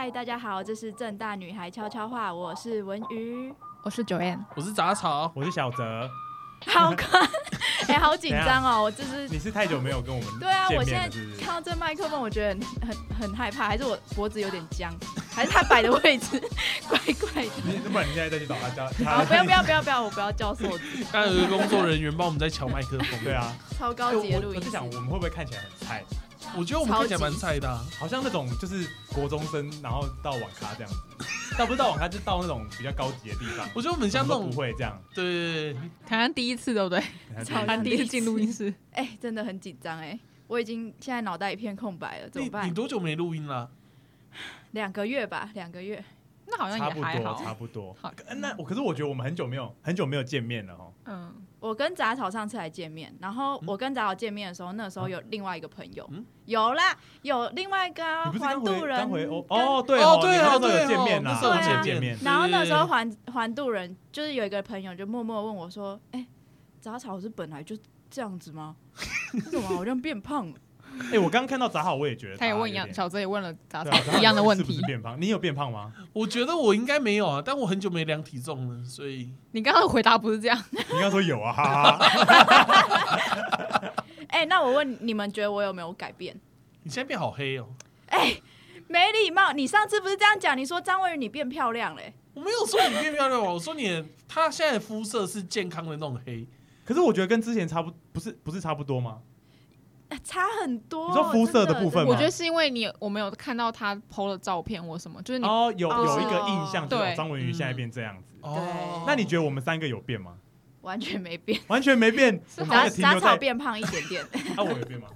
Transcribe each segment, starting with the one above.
嗨，大家好，这是正大女孩悄悄话，我是文瑜。我是九 N，我是杂草，我是小泽，好快，哎、好紧张哦！我就是你是太久没有跟我们对啊，我现在看到这麦克风，我觉得很很很害怕，还是我脖子有点僵，还是他摆的位置 怪怪的。你不然你现在再去找他叫好，他，不要不要不要不要，我不要教错字，刚刚有一个工作人员帮我们在敲麦克风。对，啊，超高级的录音室我我在想。我们会不会看起来很菜，我觉得我们看起来蛮菜的啊。好像那种就是国中生，然后到网咖这样子，倒不是到网咖，就到那种比较高级的地方。我觉得我们像那种不，会这样，对对对，好像第一次对不对？台湾第一次进录音室，哎、真的很紧张哎，我已经现在脑袋一片空白了，怎么你办你？多久没录音了？两个月吧，两个月。那好像差不多，也还好。差不多。好呃那我可是我觉得我们很久没有很久没有见面了哦。嗯，我跟杂草上次来见面，然后我跟杂草见面的时候，那时候有另外一个朋友，嗯？有啦，有另外一个环渡人。哦，对哦对哦你们那时候对见面啦，那时候见面。面。然后那时候对环环渡人就是有一个朋友就默默问我说：“哎、杂草是本来就这样子吗？为什么好像变胖了？哎，我刚刚看到杂好，我也觉得他也问一样，小泽也问了杂对啊草一样的问是不题是。变胖？你有变胖吗？我觉得我应该没有啊，但我很久没量体重了，所以 你刚刚回答不是这样，你刚刚说有啊，哈哈。哎、那我问你们，觉得我有没有改变？你现在变好黑哦。哎、没礼貌！你上次不是这样讲？你说张文宇你变漂亮嘞、我没有说你变漂亮哦，我说你的他现在的肤色是健康的那种黑，可是我觉得跟之前差不不是不是差不多吗？哎差很多。你说肤色的部分吗我觉得是因为你我没有看到他 PO 的照片或什么，就是你哦，有哦有一个印象，就是对哦张文瑜现在变这样子。哦，那你觉得我们三个有变吗？完全没变，完全没变，我们杂杂三个停留在。草变胖一点点，那，我有变吗？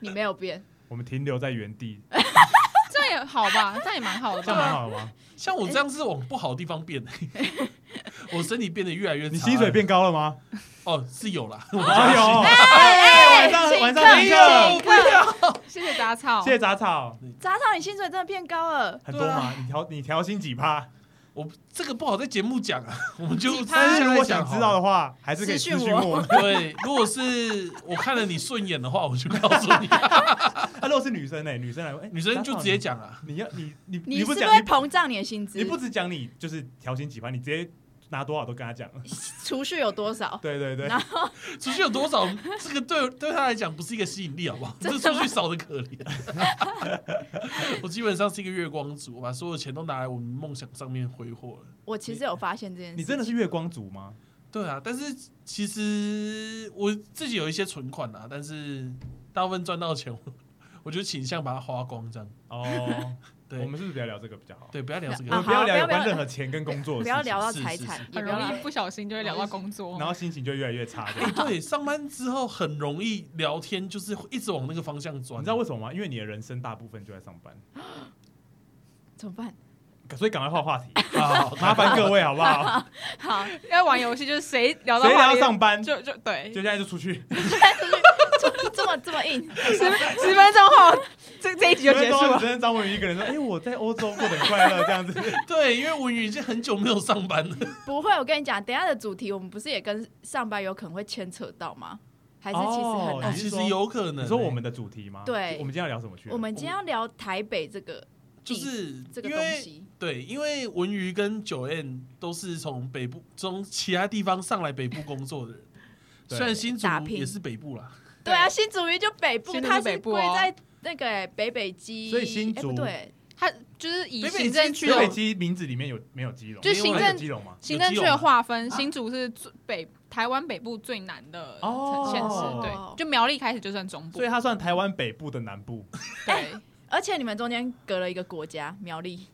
你没有变。我们停留在原地，也好吧，这样也蛮好的这样蛮吧。好的吗？像我这样是往不好的地方变的，我身体变得越来越差。你薪水变高了吗？哦是有啦，哎呦，哎，晚上晚上客请客，请客谢谢杂草，谢谢杂草，杂草，你薪水真的变高了。很多吗？你调你调薪几趴？我这个不好在节目讲啊，我们就但是如果想知道的话，还是可以私讯我。对，如果是我看了你顺眼的话，我就告诉你，啊，如果是女生呢？女生来问，哎女生就直接，讲啊。你你要你你你是不讲膨胀你的薪资？你不只讲你就是调薪几番，你直接拿多少都跟他讲了。储蓄有多少？对对对然，后 储蓄有多少？这个对对他来讲不是一个吸引力，好不好？这储蓄少的可怜。我基本上是一个月光族，我把所有钱都拿来我们梦想上面挥霍了。我其实有发现这件事。你真的是月光族吗？对啊，但是其实我自己有一些存款啊，但是大部分赚到的钱，我我就倾向把它花光，这样。哦，对，我们是不是不要聊这个比较好？对不要聊这我个啊们不要聊有好不要关任何钱跟工作的事情，不要聊到财产很容易不小心就会聊到工作。然后心情就越来越差。对，上班之后很容易聊天，就是一直往那个方向转。你知道为什么吗？因为你的人生大部分就在上班，怎么办？所以赶快换话题，啊？麻烦各位好不好？好，要玩游戏，就是谁聊到上班，就就对就，现在就出去，这么这么硬，十十分钟后，这这一集就结束了只。剩张文宇一个人说：“哎，我在欧洲过得很快乐。”这样子，对，因为文宇已经很久没有上班了。不会。我跟你讲，等一下的主题我们不是也跟上班有可能会牵扯到吗？还是其实很哦难说其实有可能欸。你说我们的主题吗？对我们今天要聊什么去？我们今天要聊台北这个就是这个因为东西，对，因为文娱跟九 N 都是从北部从其他地方上来北部工作的人，虽然新竹打拼也是北部啦，对啊，新竹鱼就北部，新竹它是是北部哦。归在那个欸北北基，所以新竹对，它就是以北北行政区的北北基名字里面有没有基隆？就行政基隆吗？行政区的划分，新竹是最北台湾北部最南的哦。县市，对，就苗栗开始就算中部。所以，它算台湾北部的南部。对，而且你们中间隔了一个国家苗栗，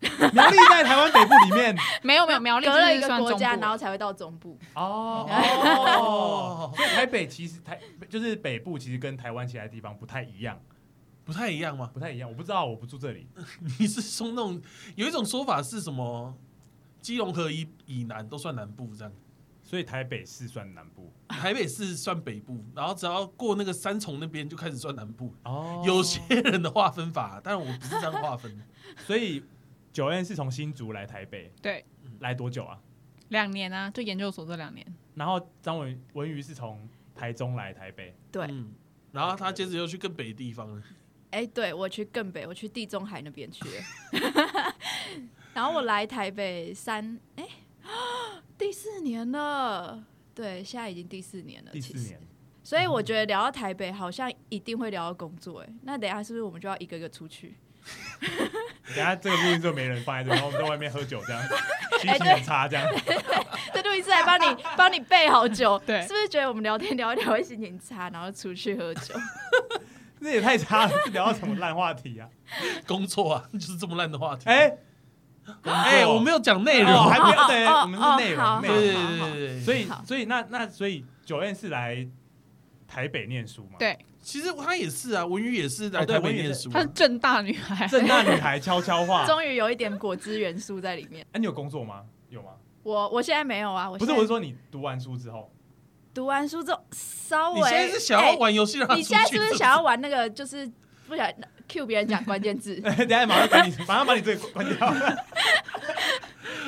苗栗在台湾北部里面没有没有苗栗隔了一个国家，然后才会到中部。哦哦 所以台北其实台就是北部，其实跟台湾其他地方不太一样，不太一样吗？不太一样。我不知道，我不住这里。你是说那种有一种说法是什么？基隆河以以南都算南部，这样所以台北市算南部台北市算北部，然后只要过那个三重那边就开始算南部。哦有些人的划分法，但我不是这样划分。所以九 N 是从新竹来台北，对，来多久啊？两年啊，就研究所这两年，然后张文文瑜是从台中来台北，对，嗯，然后他接着又去更北的地方了。哎、对我去更北，我去地中海那边去了。然后我来台北三哎、第四年了，对，现在已经第四年了。第四年，所以我觉得聊到台北，好像一定会聊到工作。哎，那等一下是不是我们就要一个一个出去？等下这个录音就没人放在这，然后我们在外面喝酒这样，心哎情很差这样。这录音师还帮你帮你备好酒，对是不是觉得我们聊天聊一聊会心情差，然后出去喝酒？那也太差了，聊到什么烂话题啊？工作啊，就是这么烂的话题。哎哎，我没有讲内容哦，还没有我们是内哦容，内对容。对对对对。所以所以那那所以九 N 是来台北念书嘛？对，其实她也是啊，文宇也是来哦对台北文宇也是念书啊。她是正大女孩，正大女孩悄悄话。终于有一点果汁元素在里面。哎，你有工作吗？有吗？我我现在没有啊，我不是，我是说你读完书之后，读完书之后稍微，你现在是想要哎玩游戏你？现在是不是想要玩那个？就是不想 Q 别人讲关键字？等下马上把你马上把你这个关掉。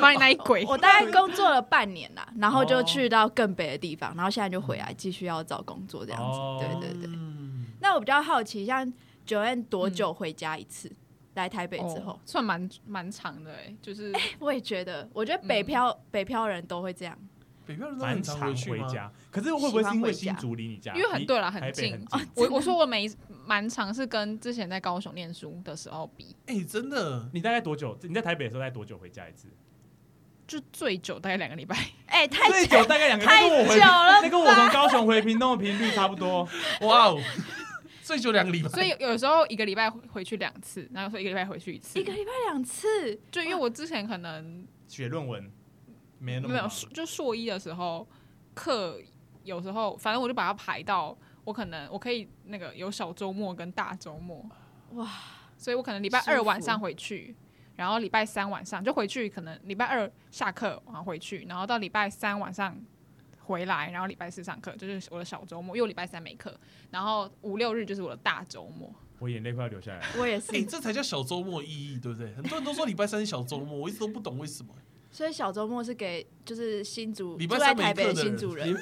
把你那一鬼。我大概工作了半年啦，然后就哦去到更北的地方，然后现在就回来继续要找工作这样子。哦对对对。嗯那我比较好奇，像九 N 多久回家一次？来台北之后哦，算蛮蛮长的哎，就是我也觉得，我觉得北漂、北漂人都会这样。北漂人都蛮很常？回家，可是会不会是因为新竹离你家？因为很对啦，很近很。近。我我说我每蛮长是跟之前在高雄念书的时候比，哎，真的，你大概多久？你在台北的时候，大概多久回家一次？就最久大概两个礼拜。哎、太最久久大概两个，太那跟我回久了那跟我从高雄回屏东的频率差不多。哇哦，最久两个礼拜。所以有时候一个礼拜回去两次，然后说一个礼拜回去一次。一个礼拜两次，就因为我之前可能写论文没那么没有，就硕一的时候课，有时候反正我就把它排到我可能我可以那个有小周末跟大周末，哇，所以我可能礼拜二晚上回去，然后礼拜三晚上就回去，可能礼拜二下课然后回去，然后到礼拜三晚上回来，然后礼拜四上课，就是我的小周末，因为我礼拜三没课，然后五六日就是我的大周末。我眼泪快要流下来了。我也是哎，。这才叫小周末意义，对不对？很多人都说礼拜三是小周末，我一直都不懂为什么。所以小周末是给就是新主礼拜三没课的人新主人，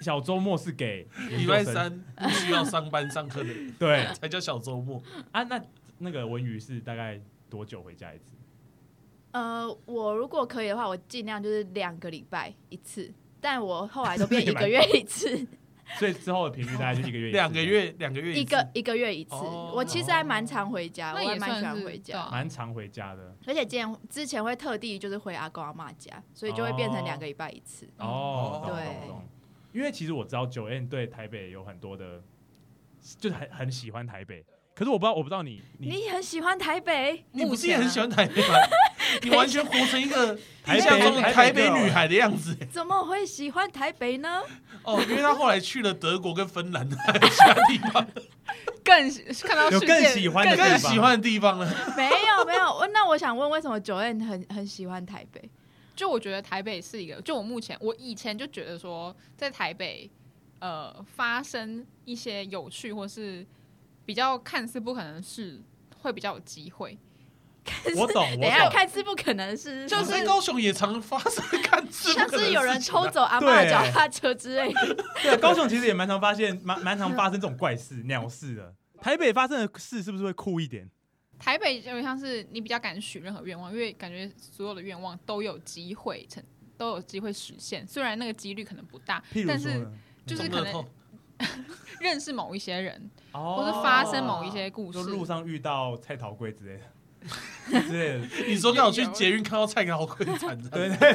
小周末是给礼拜三不需要上班上课的人 对才叫小周末。啊？那那个文宇是大概多久回家一次？呃，我如果可以的话，我尽量就是两个礼拜一次，但我后来都变 一个月一次，所以之后的频率大概就一个月一次两个，月，两个月次一个一个月一次。哦我其实还蛮常回家，我那也还蛮喜算是欢回家蛮常回家的而且之前之前会特地就是回阿公阿妈家，所以就会变成两个礼拜一次。哦。懂对懂懂。因为其实我知道九 N 对台北有很多的，就是很很喜欢台北。可是我不知道，我不知道你你你很喜欢台北？你不是也很喜欢台北吗？你完全活成一个台象中的台台北女孩的样子。怎么会喜欢台北呢？哦，因为他后来去了德国跟芬兰，还有其他地方更看到有世界更喜欢的更地方更喜欢的地方了。没有没有，那我想问，为什么九 N 很很喜欢台北？就我觉得台北是一个，就我目前我以前就觉得说，在台北呃发生一些有趣或是比较看似不可能的事，会比较有机会。我懂，等下。看似不可能是，就是高雄也常发生看似像是有人偷走阿妈的对脚踏车之类的。对，高雄其实也蛮常发现，蛮 蛮常发生这种怪事、鸟事的。台北发生的事是不是会酷一点？台北有点像是你比较敢许任何愿望，因为感觉所有的愿望都有机会成，都有机会实现。虽然那个几率可能不大譬，如但是说，就是可能 认识某一些人，哦或是发生某一些故事就。路上遇到菜桃龟之类的之类的。你说刚好去捷运看到蔡高贵惨的，对对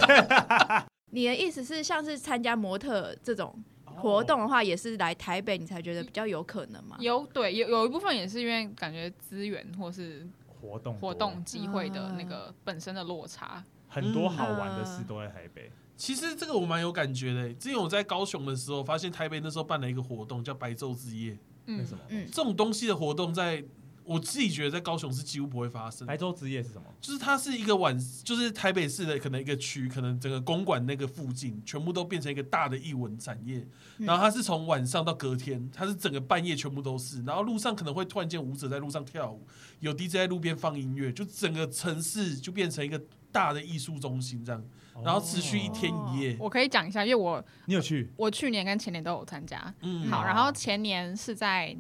你的意思是，像是参加模特这种活动的话，也是来台北你才觉得比较有可能吗？有对有有一部分也是因为感觉资源或是活动活多动机会的那个本身的落差。很多好玩的事都在台北。其实这个我蛮有感觉的。之前我在高雄的时候，发现台北那时候办了一个活动，叫白昼之夜。嗯什么？嗯，这种东西的活动在，我自己觉得在高雄是几乎不会发生的白。昼之夜是什么？就是它是一个晚，就是台北市的可能一个区，可能整个公馆那个附近，全部都变成一个大的艺文产业。嗯然后它是从晚上到隔天，它是整个半夜全部都是。然后路上可能会突然间舞者在路上跳舞，有 DJ 在路边放音乐，就整个城市就变成一个大的艺术中心这样。然后持续一天一夜。我可以讲一下，因为我你有去？我去年跟前年都有参加。嗯，好，哦然后前年是在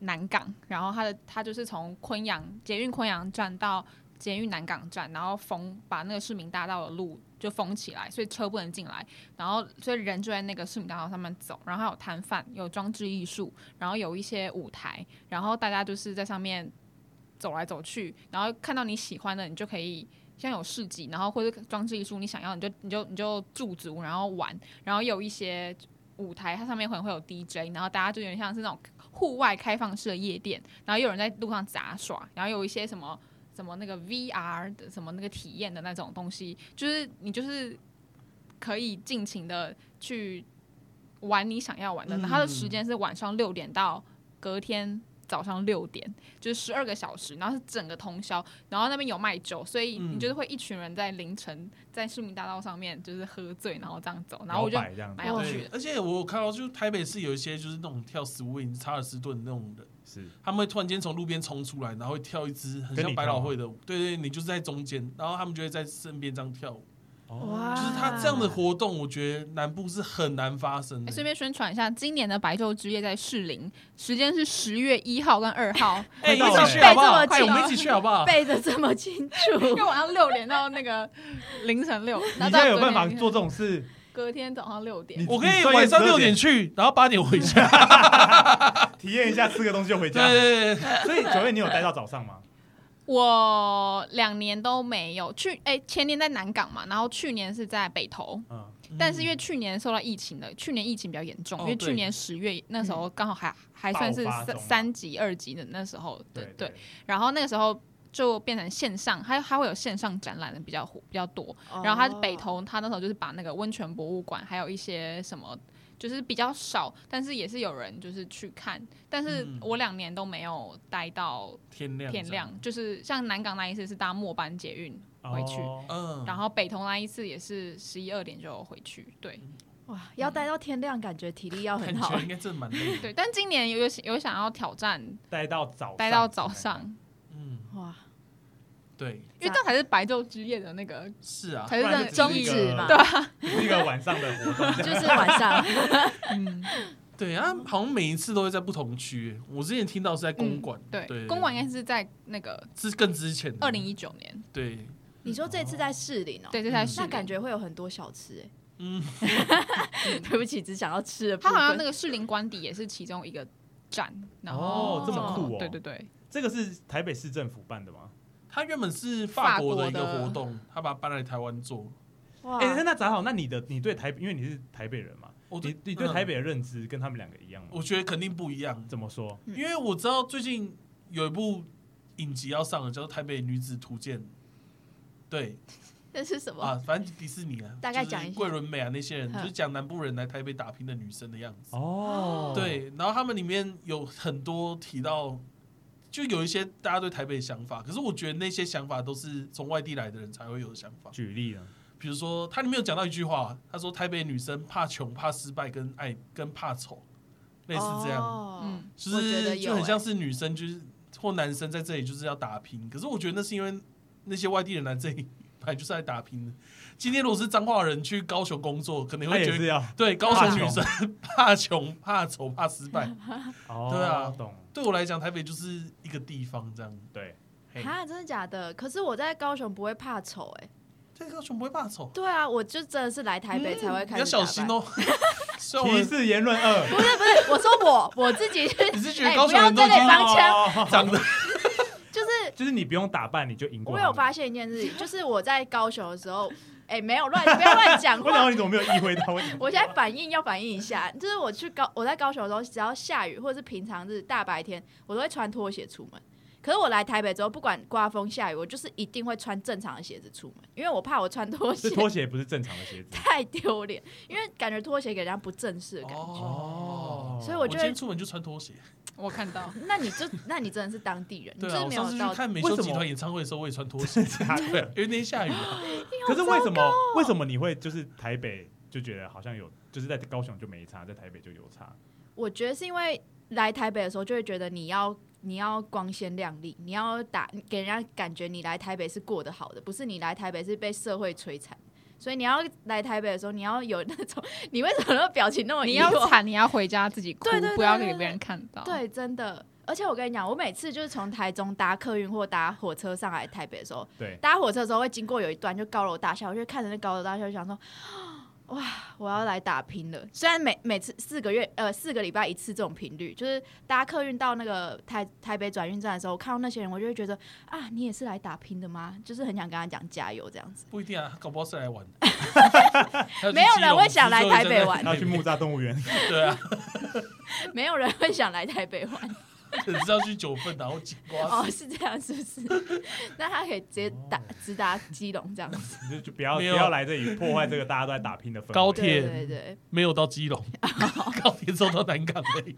南港，然后它的它就是从昆阳捷运昆阳站到捷运南港站，然后封把那个市民大道的路就封起来，所以车不能进来，然后所以人就在那个市民大道上面走，然后还有摊贩，有装置艺术，然后有一些舞台，然后大家就是在上面走来走去，然后看到你喜欢的，你就可以。像有市集，然后或者装置艺术，你想要你就你就你就驻足，然后玩，然后有一些舞台，它上面可能会有 DJ，然后大家就有点像是那种户外开放式的夜店，然后又有人在路上杂耍，然后有一些什么什么那个 VR 的什么那个体验的那种东西，就是你就是可以尽情的去玩你想要玩的。嗯它的时间是晚上六点到隔天早上六点，就是十二个小时，然后是整个通宵，然后那边有卖酒，所以嗯。你就是会一群人在凌晨在市民大道上面就是喝醉，然后这样走，然后我就摇摆这样子。对蛮有趣的，而且我看到，就是台北市有一些就是那种跳 swing、查尔斯顿那种人，是。他们会突然间从路边冲出来，然后会跳一支很像百老汇的舞，对对，你就是在中间，然后他们就会在身边这样跳舞。哦，就是他这样的活动，我觉得南部是很难发生的。哎顺便宣传一下，今年的白昼之夜在士林，时间是十月一号跟二号，哎，一快到了起去好不好？背这么快，我们一起去好不好？背的这么清楚，因为晚上六点到那个凌晨六，你现然后到隔在有办法做这种事？隔天早上六点。我可以你专业12晚上六点点去，然后八点回家。体验一下，吃个东西就回家。对对对对，所以九月你有待到早上吗？我两年都没有去，哎、前年在南港嘛，然后去年是在北投，嗯，但是因为去年受到疫情的，去年疫情比较严重，哦因为去年十月那时候刚好还、还算是三三级、二级的那时候，对对对，然后那个时候就变成线上，它它会有线上展览的比较火比较多，然后它北投，它那时候就是把那个温泉博物馆，还有一些什么，就是比较少，但是也是有人就是去看。但是嗯我两年都没有待到天亮天亮，就是像南港那一次是搭末班捷运回去，然后北投那一次也是十一二点就回去。对哇，要待到天亮，感觉体力要很好。应该真蛮累。对，但今年有有有想要挑战待到早，待到早上，，对，因为这才是白昼之夜的那个是啊，才是宗旨嘛。对啊，是一个晚上的活动。就是晚上，嗯，对啊，好像每一次都会在不同区。我之前听到是在公馆，对，公馆应该是在那个是更之前的，二零一九年，对，你说这次在士林哦，对，这才嗯。是那感觉会有很多小吃哎。嗯，对不起，只想要吃的部它。好像那个士林官邸也是其中一个站，然后哦这么酷哦。对对对，这个是台北市政府办的吗？他原本是法国的一个活动，他把它搬来台湾做。哇哎，那那正好，那你的你对台，因为你是台北人嘛，我你你对台嗯北的认知跟他们两个一样吗？我觉得肯定不一样，怎么说？嗯因为我知道最近有一部影集要上了，叫做《台北女子图鉴》。对 这是什么？啊，反正迪士尼啊，就是大概讲一下桂纶镁啊那些人，嗯就是讲南部人来台北打拼的女生的样子。哦，对，然后他们里面有很多提到，就有一些大家对台北的想法，可是我觉得那些想法都是从外地来的人才会有的想法。举例啊？比如说，他里面有讲到一句话，他说台北女生怕穷、怕失败、跟爱、跟怕丑，类似这样，哦嗯就是就很像是女生就是或男生在这里就是要打拼，可是我觉得那是因为那些外地人来这里本来就是来打拼的。今天如果是彰化人去高雄工作，可能他会觉得要对高雄女生怕穷、怕丑、怕失败。哦，对啊懂对我来讲，台北就是一个地方这样。对。嘿哈，真的假的？可是我在高雄不会怕丑哎。在高雄不会怕丑，对啊，我就真的是来台北才会嗯你要。小心！哦。虽然我歧视言论二，不是不是，我说我我自己是，你是觉得哎高雄人都这类帮腔，哦长得 就是就是你不用打扮你就赢过。我有发，现一件事情，就是我在高雄的时候，哎，没有乱，不要乱讲话 我想问。你怎么没有意会到？我现在反应要反应一下，就是我去高我在高雄的时候，只要下雨或者是平常日大白天，我都会穿拖鞋出门。可是我来台北之后，不管刮风下雨，我就是一定会穿正常的鞋子出门，因为我怕我穿拖鞋这拖鞋不是正常的鞋子 太丢脸，因为感觉拖鞋给人家不正式的感觉。哦。所以我觉得我今天出门就穿拖鞋。我看到，那你就那你真的是当地人，你对啊，就是我没有到上次去看美为什么秀集团演唱会的时候，我也穿拖鞋。因为那天下雨啊。可是为什么？为什么你会就是台北就觉得好像有，就是在高雄就没差，在台北就有差？我觉得是因为来台北的时候，就会觉得你要你要光鲜亮丽，你要打给人家感觉你来台北是过得好的，不是你来台北是被社会摧残。所以你要来台北的时候，你要有那种，你为什么那个表情那么你要惨，你要回家自己哭不要给别人看到。，对，真的。而且我跟你讲，我每次就是从台中搭客运或搭火车上来台北的时候，对，搭火车的时候会经过有一段就高楼大厦，我就看着那高楼大厦，就想说，哇，我要来打拼了。虽然每每次四个月呃四个礼拜一次这种频率，就是搭客运到那个台台北转运站的时候，我看到那些人，我就会觉得啊，你也是来打拼的吗？就是很想跟他讲加油这样子。不一定啊，搞不好是来玩。没有人会想来台北玩他去木栅动物园，对啊，没有人会想来台北玩只是要去九份，然后金瓜哦，石。是这样是不是？那他可以直接打哦直达基隆这样子。你就就不要不没有要来这里破坏这个大家都在打拼的氛围。高铁对对对，没有到基隆，高铁走到南港而已。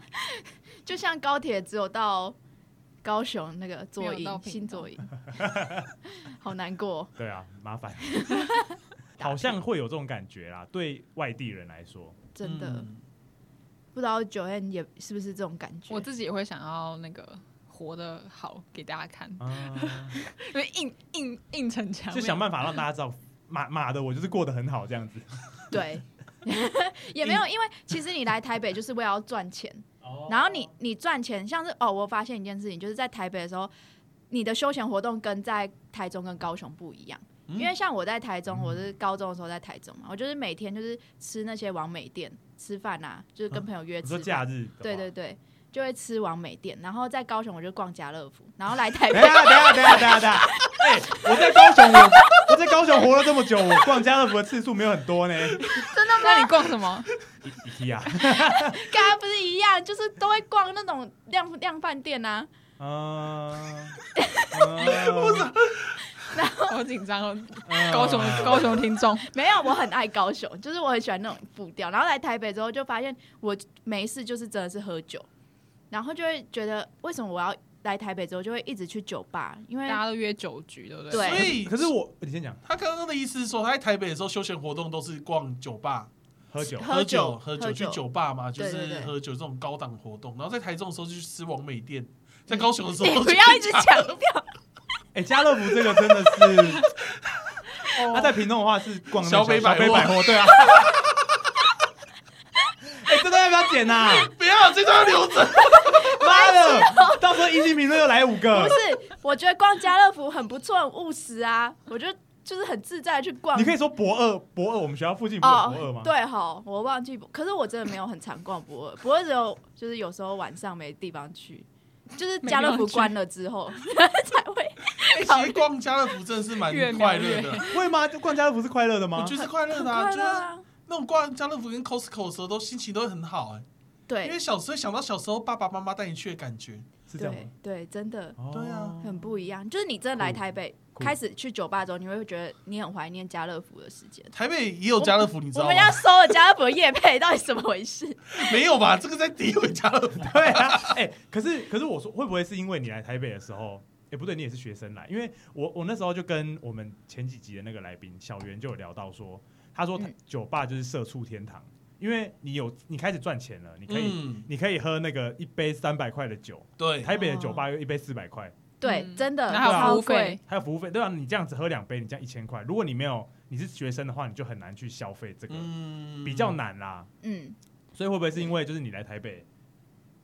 就像高铁只有到高雄那个左营没有到屏东新左营，好难过。对啊，麻烦，好像会有这种感觉啦。对外地人来说，真的、嗯不知道九 N 也是不是这种感觉？我自己也会想要那个活得好给大家看，啊，因为硬硬硬逞强，就想办法让大家知道，马马的我就是过得很好这样子。对，也没有，因为其实你来台北就是为了要赚钱，哦然后你你赚钱，像是哦，我发现一件事情，就是在台北的时候，你的休闲活动跟在台中跟高雄不一样。嗯因为像我在台中，我是高中的时候在台中嘛，我就是每天就是吃那些王美店吃饭啊，就是跟朋友约吃。假日对对对，就会吃完美店，然后在高雄我就逛家乐福，然后来台等北等下等下等下等下等下，哎，我在高雄，我我在高雄活了这么久，我逛家乐福的次数没有很多呢。那你逛什么？IKEA，跟他不是一样，就是都会逛那种量量饭店啊。嗯，好紧张哦，嗯。高雄高雄听众，没有，我很爱高雄，就是我很喜欢那种步调。然后来台北之后，就发现我没事就是真的是喝酒，然后就会觉得为什么我要来台北之后就会一直去酒吧，因为大家都约酒局，对不对？对。所以可是我你先讲。他刚刚的意思是说，他在台北的时候休闲活动都是逛酒吧、喝酒，喝喝酒喝酒，去酒吧嘛，就是喝酒这种高档活动。然后在台中的时候就去吃王美店，在高雄的时候你不要一直强调，哎，家乐福这个真的是，他在屏东的话是逛那个小北百货小北百货，对啊。哎，这段要不要剪呐？不要这段要留着。妈的，到时候一星评论又来五个不。是，我觉得逛家乐福很不错，很务实啊，我觉得就是很自在去逛。你可以说博二，博二，我们学校附近不是有博二吗？，哦对哈，我忘记，可是我真的没有很常逛博二，博二只有就是有时候晚上没地方去，就是家乐福关了之后 才会。哎其实逛家乐福真的是蛮快乐的，会吗？就逛家乐福是快乐的吗我？觉得是快乐的啊，就是那种逛家乐福跟 Costco 的时候，都心情都会很好哎，因对为小时候想到小时候爸爸妈妈带你去的感觉。是这样吗对？对，真的哦对啊很不一样。就是你真的来酷台北，酷开始去酒吧之后，你会觉得你很怀念家乐福的时间。台北也有家乐福，你知道吗我们？要收了家乐福的夜配，到底怎么回事？没有吧？这个在诋毁家乐福。对啊，哎、可是可是我说会不会是因为你来台北的时候，哎、不对，你也是学生来，因为我我那时候就跟我们前几集的那个来宾小袁就有聊到说，他说他嗯酒吧就是社畜天堂，因为你有你开始赚钱了，你可以、嗯，你可以喝那个一杯三百块的酒，对，台北的酒吧又一杯四百块，对，嗯真的然后还有超服务费。还有服务费，对啊，你这样子喝两杯，你这样一千块，如果你没有你是学生的话，你就很难去消费这个，嗯比较。难啦。嗯，所以会不会是因为就是你来台北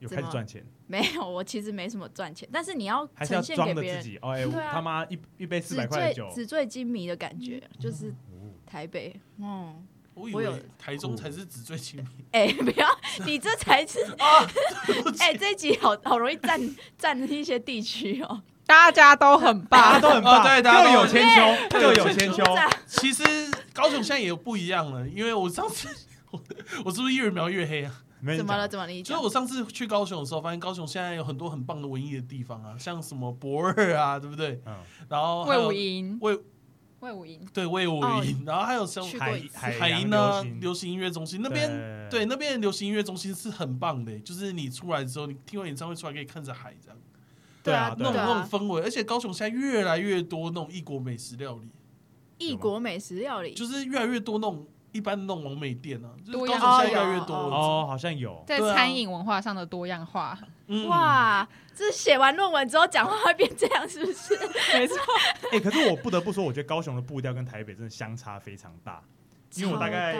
有开始赚钱？没有，我其实没什么赚钱，但是你要还是要呈现装的给别人自己哦，哎、我对啊他妈一一杯四纸百块的酒，醉纸醉金迷的感觉，就是哦台北，嗯，我以我有为台中才是纸醉金迷 哎、不要，你这才是，啊！哎、这一集好好容易占占一些地区哦，大家都很棒，大家都很棒，哦对大家都各有千秋，各有千秋。赞其实高雄现在也有不一样了，因为我上次我我是不是越描越黑啊？没怎么了？怎么了？你讲。就是我上次去高雄的时候，发现高雄现在有很多很棒的文艺的地方啊，像什么博二啊，对不对？嗯，然后还有魏武营，魏魏武营，对魏武哦。营，然后还有像海海海洋音呢流行音乐中心那边，对。那边的流行音乐中心是很棒的，就是你出来之后，你听完演唱会出来可以看着海这样，对啊，那种那种氛围，而且高雄现在越来越多那种异国美食料理，异国美食料理，就是越来越多那种一般的那种王美店啊，就是多样高雄现在越哦来越多。哦，好像有，在餐饮文化上的多样化，嗯，哇，这写完论文之后讲话会变这样，是不是？没错，哎，可是我不得不说，我觉得高雄的步调跟台北真的相差非常大。因为我大概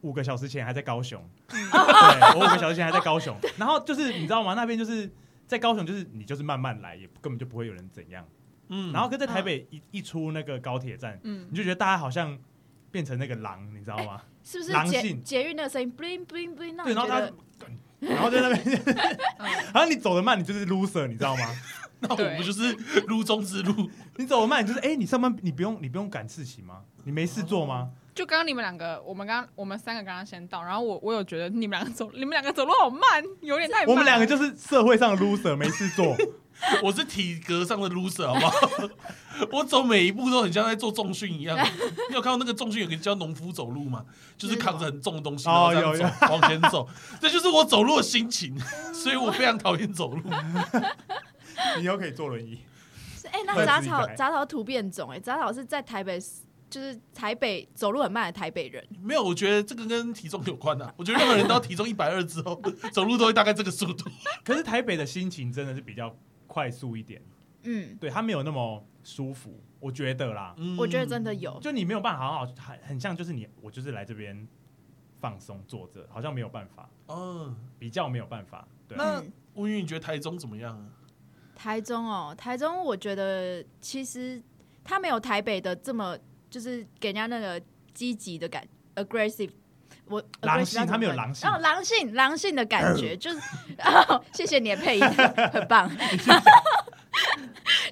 五个小时前还在高雄，我五个小时前还在高雄，然后就是你知道吗？那边就是在高雄就是你就是慢慢来，也根本就不会有人怎样。嗯，然后跟在台北一一出那个高铁站，嗯。你，就觉得大家好像变成那个狼，你知道吗？是不是捷狼性捷运那个声音 bling bling bling，让对，然后他然后在那边，嗯 然后你走得慢，你就是 loser，你知道吗？那我对不就是路中之路？你走得慢，你就是哎、你上班你不用你不用赶事情吗？你没事做吗？就刚刚你们两个，我们刚我们三个刚刚先到，然后我我有觉得你们两个走，你们两个走路好慢，有点太慢了。我们两个就是社会上的 loser，没事做。我是体格上的 loser，好不好？我走每一步都很像在做重训一样。你有看到那个重训有个叫农夫走路吗？就是扛着很重的东西，然后这样哦有走往前走，这就是我走路的心情，所以我非常讨厌走路。你以后可以坐轮椅。是哎，那会杂草杂草突变种，哎，杂草是在台北，就是台北走路很慢的台北人，没有，我觉得这个跟体重有关啊。我觉得任何人到体重一百二之后，走路都会大概这个速度。可是台北的心情真的是比较快速一点，嗯，对，它没有那么舒服，我觉得啦。嗯我觉得真的有，就你没有办法好好，很很像就是你，我就是来这边放松坐着，好像没有办法，嗯，比较没有办法。对，那嗯吴云，你觉得台中怎么样啊？台中哦，台中我觉得其实它没有台北的这么，就是给人家那个积极的感，aggressive。我狼性要怎么分它没有狼性哦，狼性，狼性的感觉 就是，哦，谢谢你的配音，很棒。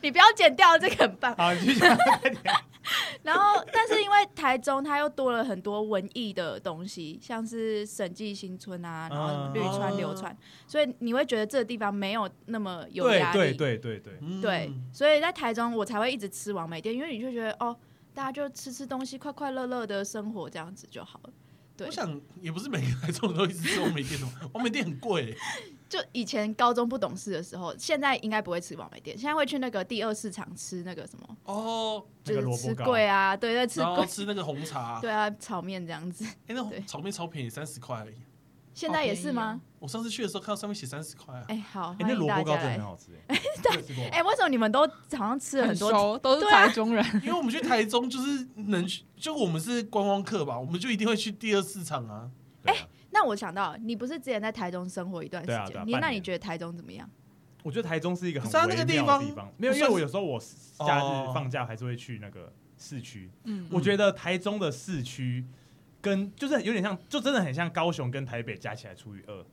你不要剪掉，这个很棒。好，你继续讲。然后，但是因为台中它又多了很多文艺的东西，像是审计新村啊，然后绿川流川，所以你会觉得这个地方没有那么有压力。对对对对，对对，所以在台中我才会一直吃完美店，因为你就觉得哦，大家就吃吃东西，快快乐乐的生活这样子就好了。对我，想也不是每个台中人都一直吃王美店的，王美店很贵、欸。就以前高中不懂事的时候，现在应该不会吃完美店，现在会去那个第二市场吃那个什么，哦，那就是吃贵啊，对，在吃然后，吃那个红茶，对啊，炒面这样子。哎、那对炒面超便宜，三十块而已。现在也是吗？我上次去的时候看到上面写三十块啊。哎、好，哎，那欢迎萝大家来卜糕真的很。好吃，哎，哎、为什么你们都好像吃了很很多？熟，都是台中人。因为我们去台中就是能去，就我们是观光客吧，我们就一定会去第二市场啊。哎啊那我想到，你不是之前在台中生活一段时间？你那你觉得台中怎么样？我觉得台中是一个很微妙地方的地方，没有，因为我有时候我假哦日放假还是会去那个市区。嗯，我觉得台中的市区跟就是有点像，就真的很像高雄跟台北加起来除以二，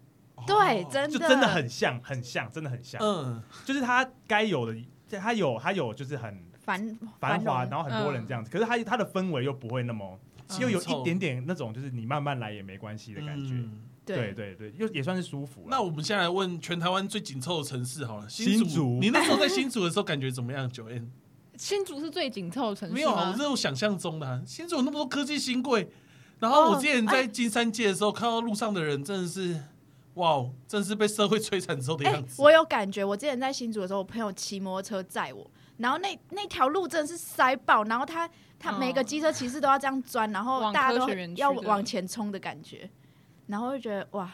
对，哦真的就真的很像，很像，真的很像。嗯，就是它该有的，它有它有就是很繁繁华，然后很多人这样子，可是它它的氛围又不会那么，嗯又有一点点那种就是你慢慢来也没关系的感觉。嗯对对对，又也算是舒服。那我们现在来问全台湾最紧凑的城市好了，新竹。竹你那时候在新竹的时候感觉怎么样？九 N 新竹是最紧凑的城市吗没有啊，我这是我想象中的、啊。新竹有那么多科技新贵，然后我之前在金山街的时候，看到路上的人真的是，哇哦，真的是被社会摧残之后的哎、样子。我有感觉，我之前在新竹的时候，我朋友骑摩托车载我，然后那那条路真的是塞爆，然后他他嗯每个机车骑士都要这样钻，然后大家都要往前冲的感觉，然后就觉得哇，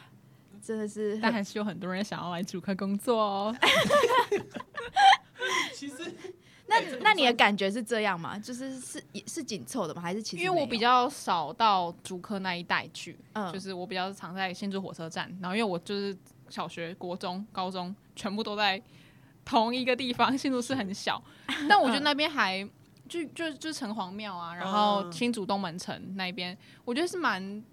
真的是 但还是有很多人想要来主科工作哦。其实那那你的感觉是这样吗？就是是是紧凑的吗？还是其实因为我比较少到竹科那一带去，嗯就是我比较常在新竹火车站，然后因为我就是小学、国中、高中全部都在同一个地方，新竹市很小，但我觉得那边还就就就是城隍庙啊，然后嗯新竹东门城那边，我觉得是蛮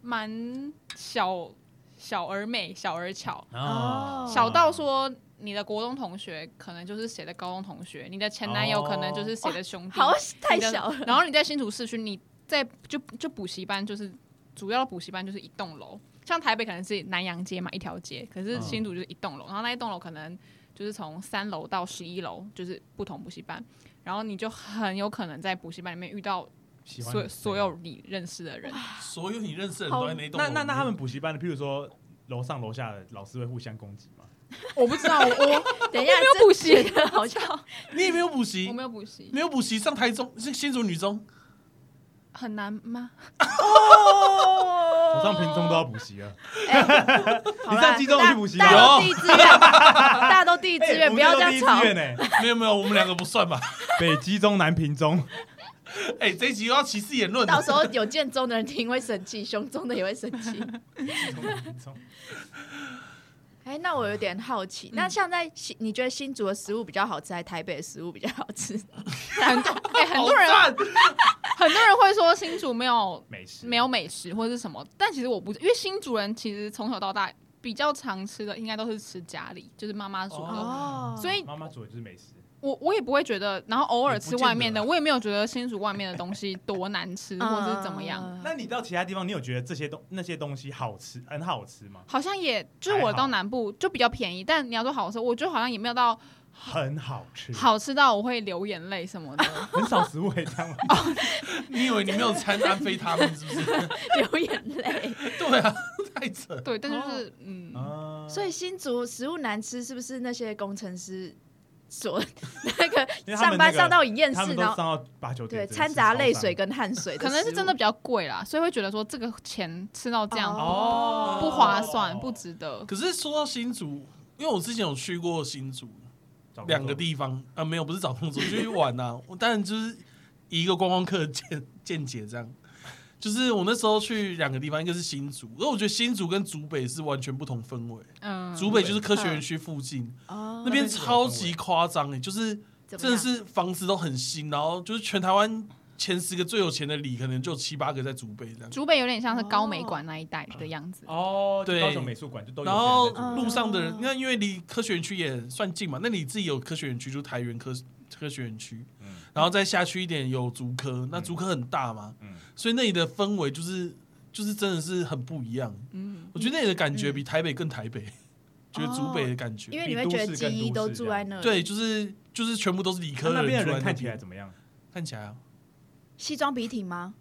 蛮小小而美、小而巧，哦小到说。你的国中同学可能就是谁的高中同学，你的前男友可能就是谁的兄弟，好太小了，然后你在新竹市区，你在就就补习班就是主要的补习班就是一栋楼，像台北可能是南洋街嘛一条街，可是嗯新竹就是一栋楼，然后那一栋楼可能就是从三楼到十一楼就是不同补习班，然后你就很有可能在补习班里面遇到所所有你认识的人，所有你认识的人都在那一栋楼。那那那他们补习班的，譬如说楼上楼下的老师会互相攻击吗？我不知道我我 等一下没有补习。好像 你也没有补习？我，没有补习，没有补习上台中是新竹女中，很难吗？哦。我上平中都要补习啊，哎你上基中有去补习吗？大家都第一志愿，大家都第一志愿，哎不要这样吵。没有没有，我们两个不算吧？北基中、南平中，哎、这一集又要歧视言论。到时候有建中的人听会生气，雄中的也会生气。哎，那我有点好奇，那像在新，你觉得新竹的食物比较好吃，还是台北的食物比较好吃？很多哎、很多人 很多人会说新竹没有 美食没有美食或者是什么，但其实我不，因为新竹人其实从小到大比较常吃的应该都是吃家里，就是妈妈煮的。哦所以妈妈煮的就是美食，我我也不会觉得，然后偶尔吃外面的，我也没有觉得新竹外面的东西多难吃或者是怎么样。嗯那你到其他地方，你有觉得这些东那些东西好吃，很好吃吗？好像也就是我到南部就比较便宜，但你要说好吃，我觉得好像也没有到很好吃，好吃到我会流眼泪什么的。很少食物可以这样吗？你以为你没有掺安非他们是不是？流眼泪。对啊，太扯。对，但就是、嗯，啊所以新竹食物难吃，是不是那些工程师所 那个上班上到很厌世，然后上到八九点，对掺杂泪水跟汗水，可能是真的。比较贵啦，所以会觉得说这个钱吃到这样哦不划算，不值得。可是说到新竹，因为我之前有去过新竹两个地方啊、没有不是找工作，就去玩呐、我当然就是一个观光客的见见解这样。就是我那时候去两个地方，一个是新竹，而我觉得新竹跟竹北是完全不同氛围。嗯，竹北就是科学园区附近，哦那边超级夸张哎，就是真的是房子都很新，然后就是全台湾前十个最有钱的里，可能就七八个在竹北这样。竹北有点像是高美馆那一带的样子。哦，对高雄美术馆就都有然后路上的人哦，那因为离科学园区也算近嘛，那你自己有科学园区，就是台园科科学园区，嗯然后再下去一点有竹科，那竹科很大嘛，嗯所以那里的氛围就是就是真的是很不一样。嗯，我觉得那里的感觉比台北更台北，觉得竹北的感觉，因为你会觉得记忆都住在那里。对，就是就是全部都是理科那的边的人看起来怎么样？看起来啊，西装笔挺吗？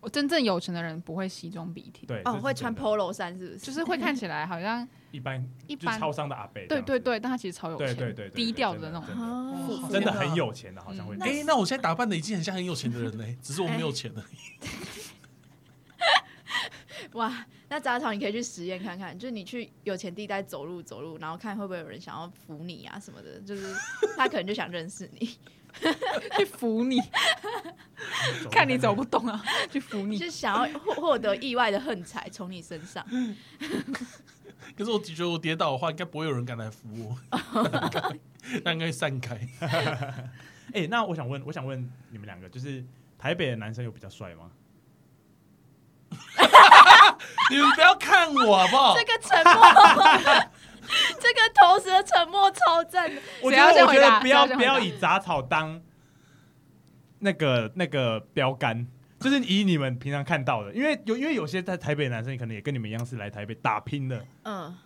我真正有钱的人不会西装笔挺，对，哦，会穿 polo 衫是不是？就是会看起来好像一般一般，超商的阿伯这样子，对对对，但他其实超有钱，对对对低调的那种。真的很有钱的，好像会。哎、那我现在打扮的已经很像很有钱的人嘞，只是我没有钱了。哇，那杂草你可以去实验看看，就是你去有钱地带走路走路，然后看会不会有人想要扶你啊什么的，就是他可能就想认识你，去扶你，看你走不动啊，去扶你就。是想要获获得意外的横财从你身上。可是我觉得我跌倒的话，应该不会有人敢来扶我，那应该散开。哎，那我想问，我想问你们两个，就是台北的男生有比较帅吗？你们不要看我好不好？这个沉默，这个同时的沉默超赞的。我觉得，我觉得不要不要以杂草当那个那个标杆，就是以你们平常看到的，因为有因为有些在台北男生可能也跟你们一样是来台北打拼的，嗯，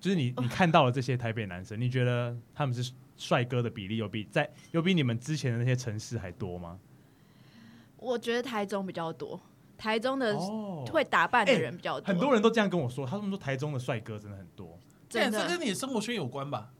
就是你 你看到了这些台北男生，你觉得他们是帅哥的比例有比在有比你们之前的那些城市还多吗？我觉得台中比较多，台中的哦会打扮的人比较多，很多人都这样跟我说，他们说台中的帅哥真的很多。真的这这跟你的生活圈有关吧？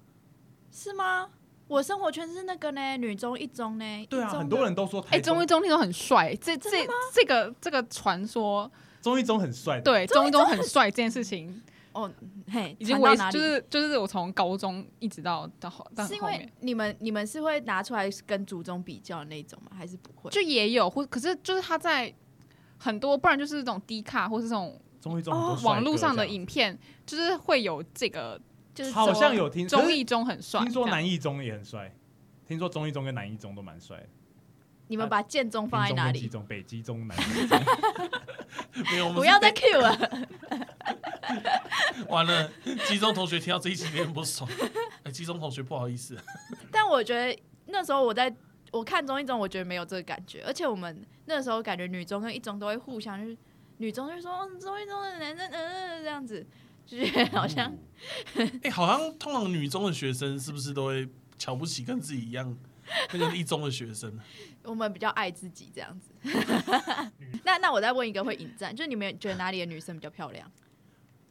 是吗？我生活圈是那个呢，女中一中呢。对啊，很多人都说哎，中中一中那种很帅，这这这个这个传说，中一中很帅的，对中一中很帅这件事情，哦，嘿，已经到哪里？就是就是我从高中一直到到后到是因为，你们你们是会拿出来跟族中比较的那种吗？还是不会？就也有或可是就是他在很多，不然就是这种低卡或是这种中一中网络上的影片，就是会有这个就是好像有听可是中一中很帅，听说南一中也很帅，听说中一中跟南一中都蛮帅的。你们把建中放在哪里？中中，北基中、南基中。没有，不要再 Q 了。完了。基中同学听到这一集有点不爽。哎，基中同学不好意思，但我觉得那时候我在我看中一中，我觉得没有这个感觉，而且我们那时候感觉女中跟一中都会互相，就是女中就说哦中一中的男生，嗯、这样子，就觉得 好像 哎，好像通常女中的学生是不是都会瞧不起跟自己一样那个一中的学生？我们比较爱自己这样子。那那我再问一个会引战，就是你们觉得哪里的女生比较漂亮？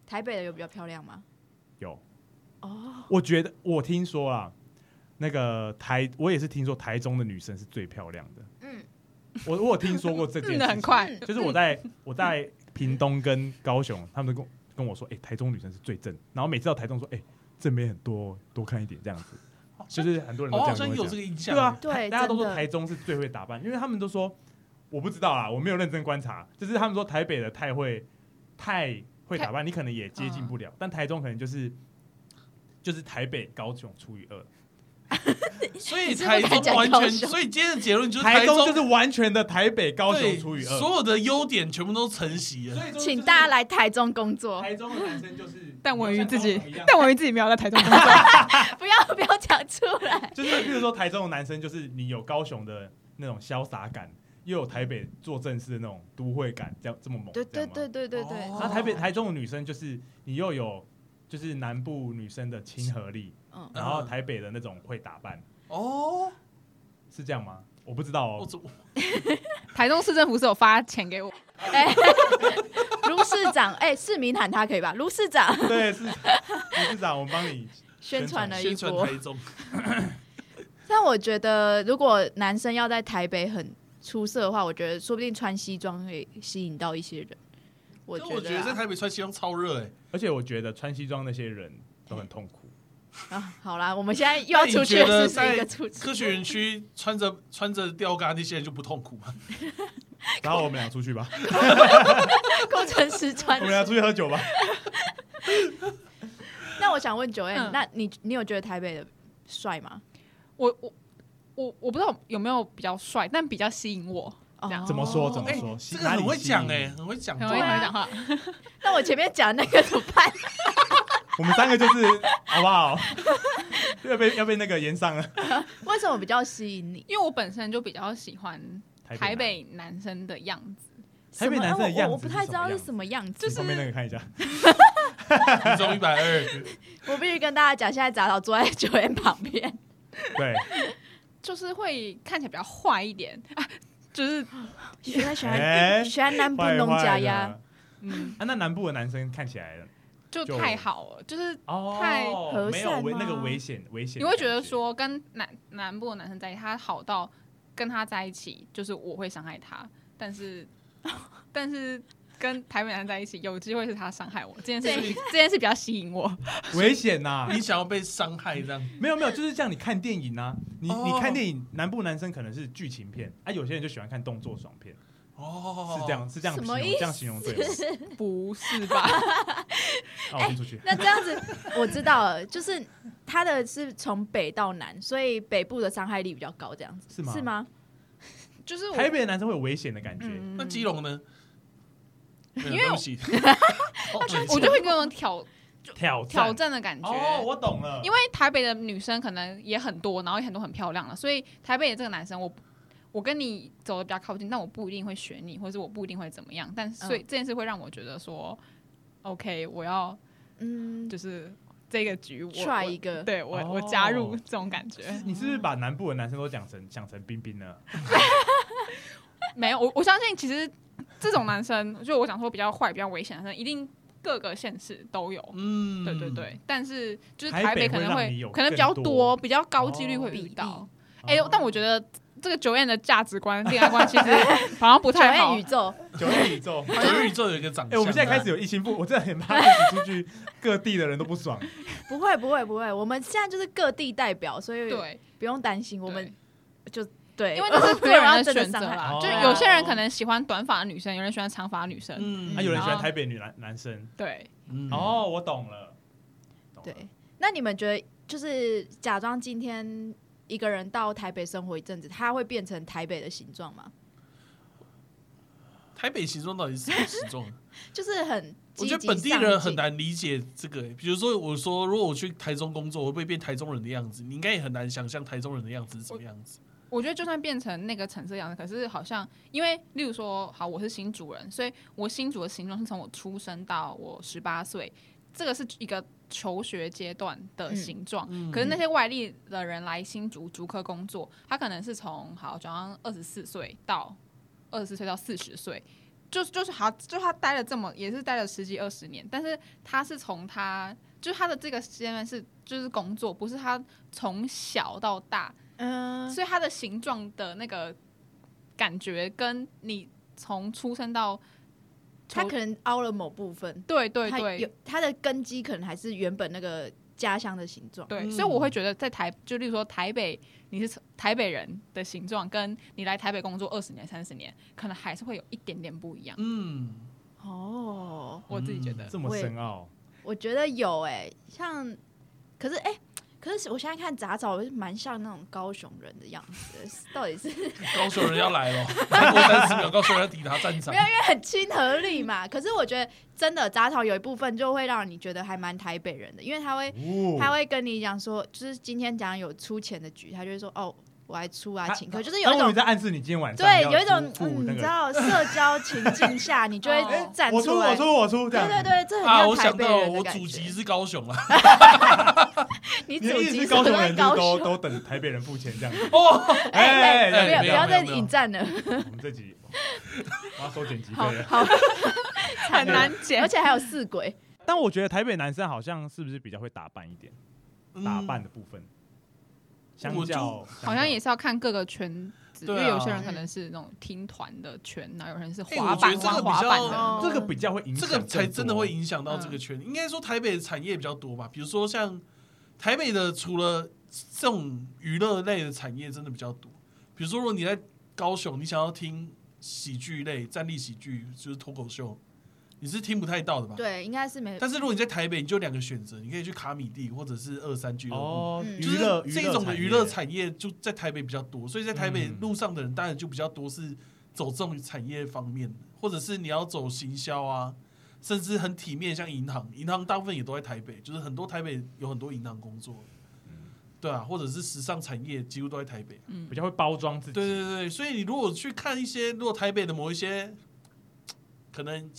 台北的有比较漂亮吗？有，哦，我觉得我听说啊，那个台我也是听说台中的女生是最漂亮的。嗯，我我有听说过这件嗯事情，的很快，就是我在我在屏东跟高雄，他们都跟我跟我说，哎、台中女生是最正，然后每次到台中说，哎、正妹很多，多看一点这样子，就是很多人都哦，这好像有样跟我讲。这个印象。对啊，对大家都说台中是最会打扮，因为他们都说我不知道啊，我没有认真观察，就是他们说台北的太会太会打扮，你可能也接近不了，但台中可能就是就是台北、高雄除以二，所以台中完全，所以今天的结论就是台中中就是完全的台北、高雄除以二。所有的优点全部都承袭了。所以说请大家来台中工作，台中的男生就是，但文瑜自己但文瑜自己没有在台中工作，不要不要讲出来。就是比如说台中的男生，就是你有高雄的那种潇洒感，又有台北做正事的那种都会感，这样这么猛。对对对对对对，哦然后台北、台中的女生就是你又有就是南部女生的亲和力，嗯，然后台北的那种会打扮，哦，是这样吗？我不知道哦。台中市政府是有发钱给我，哎，卢市长，哎，市民喊他可以吧？卢市长对，是卢市长，我们帮你宣传了一宣传波。台中？但我觉得，如果男生要在台北很出色的话，我觉得说不定穿西装会吸引到一些人。我觉得啊我觉得在台北穿西装超热哎。而且我觉得穿西装那些人都很痛苦。啊，好啦，我们现在又要出去觉得了，是一个出科学园区穿着穿着吊嘎那些人就不痛苦吗？然后我们俩出去吧，工 程师穿我们俩出去喝酒吧。那我想问九 N，、嗯那你你有觉得台北的帅吗？我我我我不知道有没有比较帅，但比较吸引我，这样怎么说？怎么哎说？这个很会讲哎、哎，很会讲很会话。很会讲话。那我前面讲的那个怎么办？我们三个就是好不好？要被要被那个延上了。为什么比较吸引你？因为我本身就比较喜欢台台北北男生的样子，台北男生的样子我我不太知道是是什什么样子。就是旁边那个看一下，体重一百二，我必须跟大家讲，现在杂草坐在九 N 旁边，对，就是会看起来比较坏一点啊，就是喜欢喜哎欢喜欢南部坏农家呀。。嗯，啊，那南部的男生看起来就就太好了，就是哦太和没有危那个危险危险，你会觉得说跟南南部的男生在一起，他好到跟他在一起，就是我会伤害他，但是 但是跟台北男生在一起，有机会是他伤害我，这件事对这件事比较吸引我。危险呐。你想要被伤害这样？没有没有，就是这样。你看电影啊，你哦你看电影，南部男生可能是剧情片，啊，有些人就喜欢看动作爽片，哦，是这。样是这样形容，什么意这样形容对吗？不是吧？啊，我先出去。那这样子，我知道了，就是他的是从北到南，所以北部的伤害力比较高，这样子是吗是吗？就是台北的男生会有危险的感觉，嗯那基隆呢？因为我 就会跟我挑挑挑战的感觉。哦，我懂了，因为台北的女生可能也很多，然后也很多很漂亮了，所以台北的这个男生我，我跟你走的比较靠近，但我不一定会选你，或者我不一定会怎么样。但所以嗯这件事会让我觉得说，OK，我要嗯，就是这个局我踹我一个，对我、哦我加入这种感觉。你是不是把南部的男生都讲成讲成冰冰呢？没有，我我相信其实这种男生，就我想说比较坏、比较危险的男生，一定各个县市都有。嗯，对对对，但是就是台台北可能会可能比较多多，比较高几率会哦遇到。哦哎、但我觉得这个九燕的价值观、恋爱观其实 好像不九太好宇。宙，九月宇宙。九月宇宙有一个长哎、相。我们现在开始有一心不，我真的很怕一起出去，各地的人都不爽。不会不会不会，我们现在就是各地代表，所以对，不用担心，我们就对，因为这是 个人的选择啦。哦就有些人可能喜欢短发的女生，有人喜欢长发的女生。嗯啊，有人喜欢台北女男男生。对，嗯哦，我懂了。懂了对。那你们觉得，就是假装今天一个人到台北生活一阵子，他会变成台北的形状吗？台北形状到底是什么形状？就是很，我觉得本地人很。难理解这个、欸。比如说，我说如果我去台中工作，我会不会变台中人的样子？你应该也很难想象台中人的样子是什么样子。我觉得就算变成那个橙色样子，可是好像因为，例如说，好，我是新主人，所以我新主的形状是从我出生到我十八岁，这个是一个求学阶段的形状。嗯可是那些外地的人来新竹竹科工作，他可能是从好，假装二十四岁到二十四岁到四十岁，就就是好，就他待了这么也是待了十几二十年，但是他是从他就是他的这个时间段是就是工作，不是他从小到大，嗯，所以他的形状的那个感觉跟你从出生到他可能凹了某部分，对对对有对。他的根基可能还是原本那个家乡的形状。对，嗯。所以我会觉得在台，就例如说台北，你是台北人的形状，跟你来台北工作二十年、三十年，可能还是会有一点点不一样。嗯，哦，我自己觉得，这么深奥，我觉得有诶、像可是哎、可是我现在看杂草，我是蛮像那种高雄人的样子，到底是 高雄人要来了，再过三十秒，高雄人要抵达战场没有。因为 很亲和力嘛。可是我觉得真的杂草有一部分就会让你觉得还蛮台北人的，因为他会哦他会跟你讲说，就是今天讲有出钱的局，他就会说哦，我来出啊他请客，就是有一种在暗示你今天晚上对，有一种你知道 社交情境下，你就会哦 站出来。我出我出我出。对对对，这很啊，像台我想到了北人我祖籍。是高雄啊。你祖籍是是高雄人都？都等台北人付钱这样子？哦，哎不要不要再引战了，我们这集我要收剪辑好费了。好很难剪而。且还有四鬼。但我觉得台北男生好像是不是比较会打扮一点？嗯打扮的部分，相我就较好像也是要看各个圈子，因为有些人可能是那种听团的圈，然后有人是哎滑板玩我觉得这个比较滑板的。哦这个比较会影响，这个才真的会影响到这嗯个圈。应该说台北的产业比较多吧，比如说像台北的，除了这种娱乐类的产业真的比较多。比如说，如果你在高雄，你想要听喜剧类、站立喜剧，就是脱口秀，你是听不太到的吧？。对，应该是没。但是如果你在台北，你就两个选择，你可以去卡米蒂或者是二三俱乐部。哦，嗯就是娱乐这种的娱乐产业就在台北比较多，所以在台北嗯路上的人当然就比较多是走这种产业方面的，或者是你要走行销啊，甚至很体面，像银行，银行大部分也都在台北，就是很多台北有很多银行工作，对啊，或者是时尚产业几乎都在台北。嗯比，较会包装自己，对对对，所以你如果去看一些，如果台北的某一些可能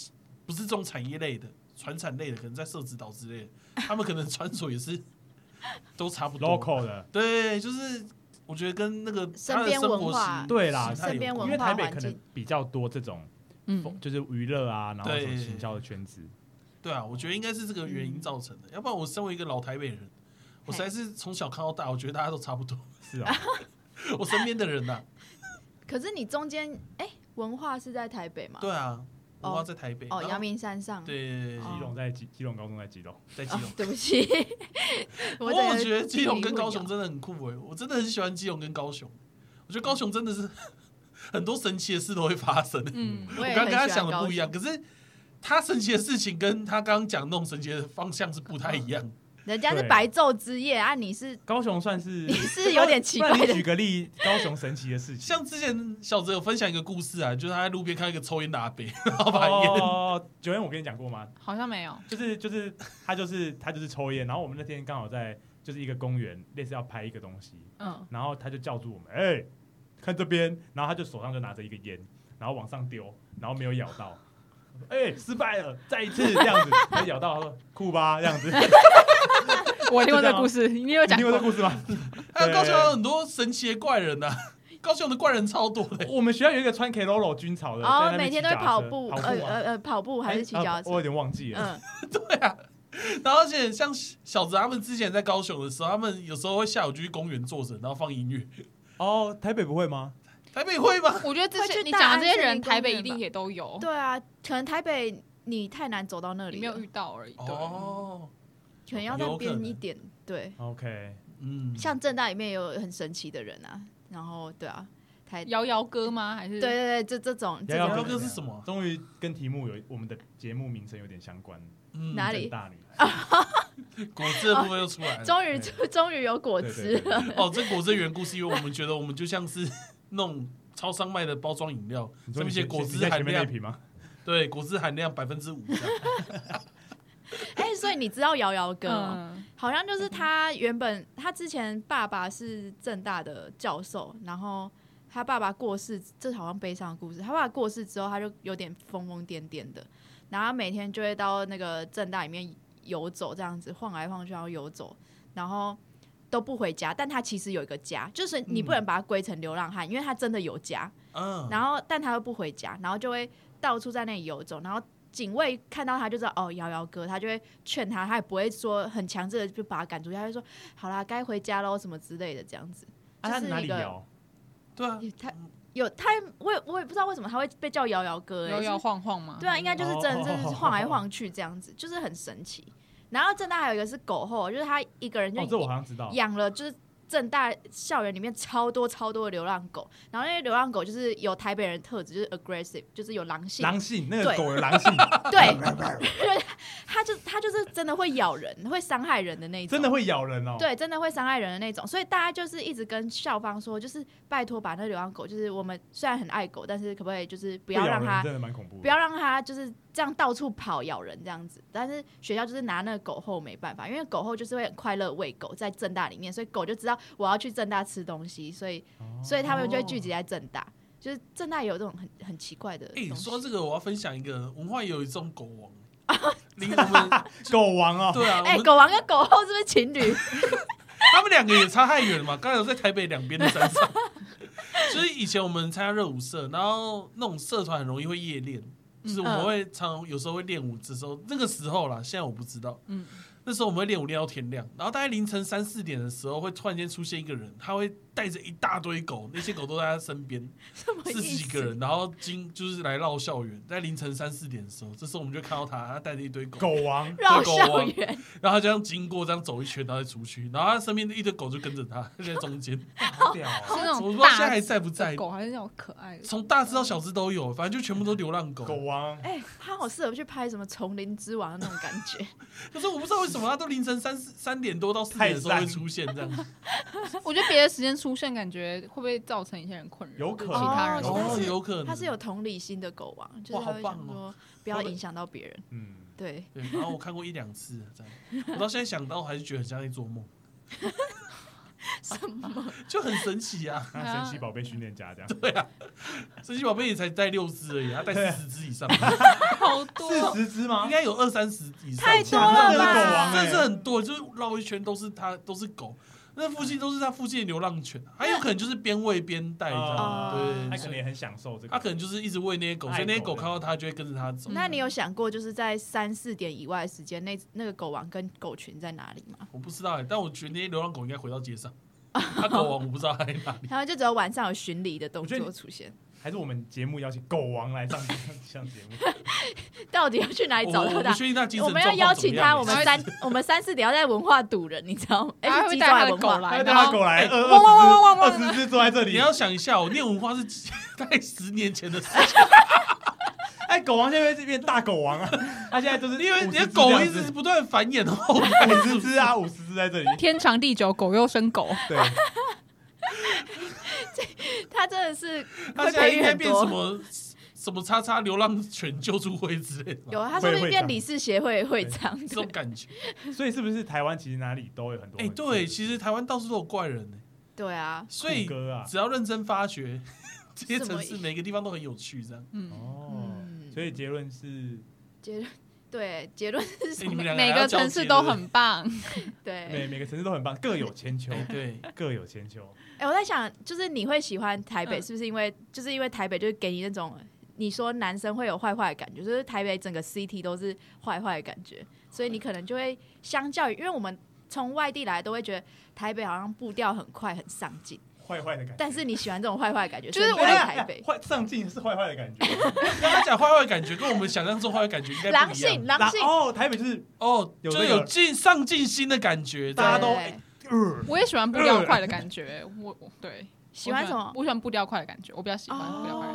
不是这种产业类的、传产类的，可能在社子岛之类的，他们可能穿着也是 都差不多。local 的，对，就是我觉得跟那个身边他的生活文化习对啦因为台北可能比较多这种嗯，就是娱乐啊，然后什么行销的圈子，对啊，我觉得应该是这个原因造成的。要不然我身为一个老台北人，我实在是从小看到大，我觉得大家都差不多。是啊，我身边的人呐、可是你中间哎，文化是在台北吗？对啊，我要在台北，哦，阳明山上。对，哦基隆在基基隆高中在基隆，哦 在基隆。对不起，不过整个我觉得基隆跟高雄真的很酷诶、我真的很喜欢基隆跟高雄。我觉得高雄真的是 很多神奇的事都会发生、嗯，我刚刚跟他想的不一样，可是他神奇的事情跟他刚刚讲那种神奇的方向是不太一样。人家是白昼之夜啊，你是高雄算是 你是有点奇怪的。你举个例，高雄神奇的事情，像之前小泽有分享一个故事啊，就是他在路边看到一个抽烟的阿伯，然后把烟，哦，九烟我跟你讲过吗？好像没有。就是就是他就是他就是抽烟，然后我们那天刚好在就是一个公园，类似要拍一个东西，嗯，然后他就叫住我们，哎、看这边，然后他就手上就拿着一个烟，然后往上丢，然后没有咬到，哎、失败了，再一次这样子，他咬到，他说酷吧这样子，我听过这个故事，你有你讲过听过这故事吗？还 有高雄有很多神奇的怪人呐、高雄的怪人超多的、我们学校有一个穿 Keroro 军草的，在哦每天都会跑步，跑呃吗呃呃，跑步还是骑哎脚踏车？啊我有点忘记了。嗯，对啊，然后而且像小泽他们之前在高雄的时候，他们有时候会下午就去公园坐着，然后放音乐。哦，台北不会吗？台北会吗？我觉得这会去些你讲的这些人，安森林台北一定吧也都有，对啊，可能台北你太难走到那里没有遇到而已。对，哦，可能要再有可能。边一点。对，OK，嗯，像正大里面也有很神奇的人啊，然后对啊，台对摇摇歌吗？还是？对对，这这种这摇摇摇摇种歌是什么？啊终于跟题目有我们的节目名称有点相关。嗯。哪里？正大女孩，果汁的部分又出来了。终于对终于有果对汁了，对对对。哦，这果汁的缘故是因为我们觉得我们就像是那种超商卖的包装饮料，上面写果汁含量，吗？对，果汁含量百分之五。哎，所以你知道瑶瑶哥吗？嗯，好像就是他原本他之前爸爸是正大的教授，然后他爸爸过世，这好像悲伤的故事。他爸爸过世之后，他就有点疯疯癫癫的，然后他每天就会到那个正大里面游走，这样子晃来晃去，然后游走，然后都不回家。但他其实有一个家，就是你不能把他归成流浪汉，因为他真的有家。嗯，然后但他又不回家，然后就会到处在那里游走，然后警卫看到他就知道哦，瑶瑶哥，他就会劝他，他也不会说很强制的就把他赶出去，他就说好啦，该回家喽什么之类的这样子。啊，他是一个里摇？对啊，他有他，我也我也不知道为什么他会被叫摇摇哥、欸，摇摇晃晃嘛？对啊，应该就是真的就是哦晃来晃去这样子，就是很神奇。然后正大还有一个是狗后，就是他一个人就哦，这我好像知道。养了就是正大校园里面超多超多的流浪狗，然后那些流浪狗就是有台北人特质，就是 aggressive，就是有狼性，狼性，那个狗的狼性，对，它就它就是真的会咬人，会伤害人的那一种，真的会咬人哦。，对，真的会伤害人的那种，所以大家就是一直跟校方说，就是拜托把那流浪狗，就是我们虽然很爱狗，但是可不可以就是不不要让它真的蛮恐怖的。不要让它就是这样到处跑咬人这样子。但是学校就是拿那个狗后没办法，因为狗后就是会很快乐喂狗在正大里面，所以狗就知道我要去正大吃东西，所以哦所以他们就会聚集在正大。就是正大有这种很很奇怪的哎、东西，说到这个，我要分享一个文化有一种狗王，离我们狗王哦，对啊，哎、们狗王跟狗后是不是情侣？他们两个也差太远了嘛。刚才有在台北两边的山上，就是以前我们参加热舞社，然后那种社团很容易会夜练，就是我们会常有时候会练舞这时候，那个时候啦，现在我不知道，嗯。那时候我们会练舞练到天亮，然后大概凌晨三四点的时候，会突然间出现一个人，他会带着一大堆狗，那些狗都在他身边，四十几？个人，然后经就是来绕校园，在凌晨三四点的时候，这时候我们就看到他，他带着一堆狗，狗王，绕校园，然后他这样经过，这样走一圈，然后再出去，然后他身边的一堆狗就跟着他，就在中间。好屌哦是那我不种大知道现在还在不在，狗，还是那种可爱的。从大只到小只都有，反正就全部都流浪狗。狗王，哎、他好适合去拍什么《丛林之王》的那种感觉。可是我不知道为什么他都凌晨三四三点多到四点的时候会出现这样子。我觉得别的时间出现，感觉会不会造成一些人困扰？有可能其他人哦哦，是有可能他是有同理心的狗王，就是他会哇好棒哦想说不要影响到别人。嗯，对，对，然后我看过一两次这样，我到现在想到还是觉得很像在做梦，什么？就很神奇啊！神奇宝贝训练家这样，对啊，神奇宝贝也才带六只而已，他带四十只以上，好多四十只吗应？该有二三十以上，太多了了吧真的是很多，就是绕一圈都是它，都是狗。那附近都是他附近的流浪犬，还有可能就是边喂边带这样，哦对，他可能也很享受这个，他可能就是一直喂那些狗，所以那些狗看到他就会跟着他走。那你有想过，就是在三四点以外的时间，那那个狗王跟狗群在哪里吗？我不知道哎，但我觉得那些流浪狗应该回到街上。他 狗王我不知道他在哪里。然后就只有晚上有巡礼的动作出现。还是我们节目邀请狗王来上上节目，到底要去哪里找到他我不？确定它精神我们要邀请他，我们三 我们三四点要在文化堵人，你知道吗？哎，会带他的狗来，他带他狗来，二汪汪汪汪汪二十只坐在这里，你要想一下，我念文化是几大概十年前的事。情，哎，狗王现在这变大狗王啊，他现在就是因为你的狗一直不断繁衍后，五十只啊，五十只在这里，天长地久，狗又生狗。对，他真的是它会现在应该。变什么什么叉叉流浪犬救助会之类的吧，有，他说不定变理事协会会长。这种感觉。所以是不是台湾其实哪里都有很多？哎，对，其实台湾到处都有怪人呢，对啊，所以哥啊，只要认真发掘，这些城市每个地方都很有趣，这样。嗯，哦，嗯，所以结论是结论对结论是每个城市都很棒。每对，每每个城市都很棒，各有千秋，哎对，各有千秋。哎，我在想，就是你会喜欢台北，嗯是不是因为就是因为台北就是给你那种你说男生会有坏坏的感觉，就是台北整个 city 都是坏坏的感觉，所以你可能就会相较于，因为我们从外地来都会觉得台北好像步调很快很上进，坏坏的感觉，但是你喜欢这种坏坏的感觉，就是我在台北。坏上进是坏坏的感觉，刚刚讲坏坏的感觉，跟我们想象中坏坏的感觉应该不狼一样性，。狼性，哦，台北就是哦，就有这个有进上进心的感觉，大家都我也喜欢不良坏的感觉。我我对喜欢什么？我喜欢步调快的感觉，我比较喜欢步调快的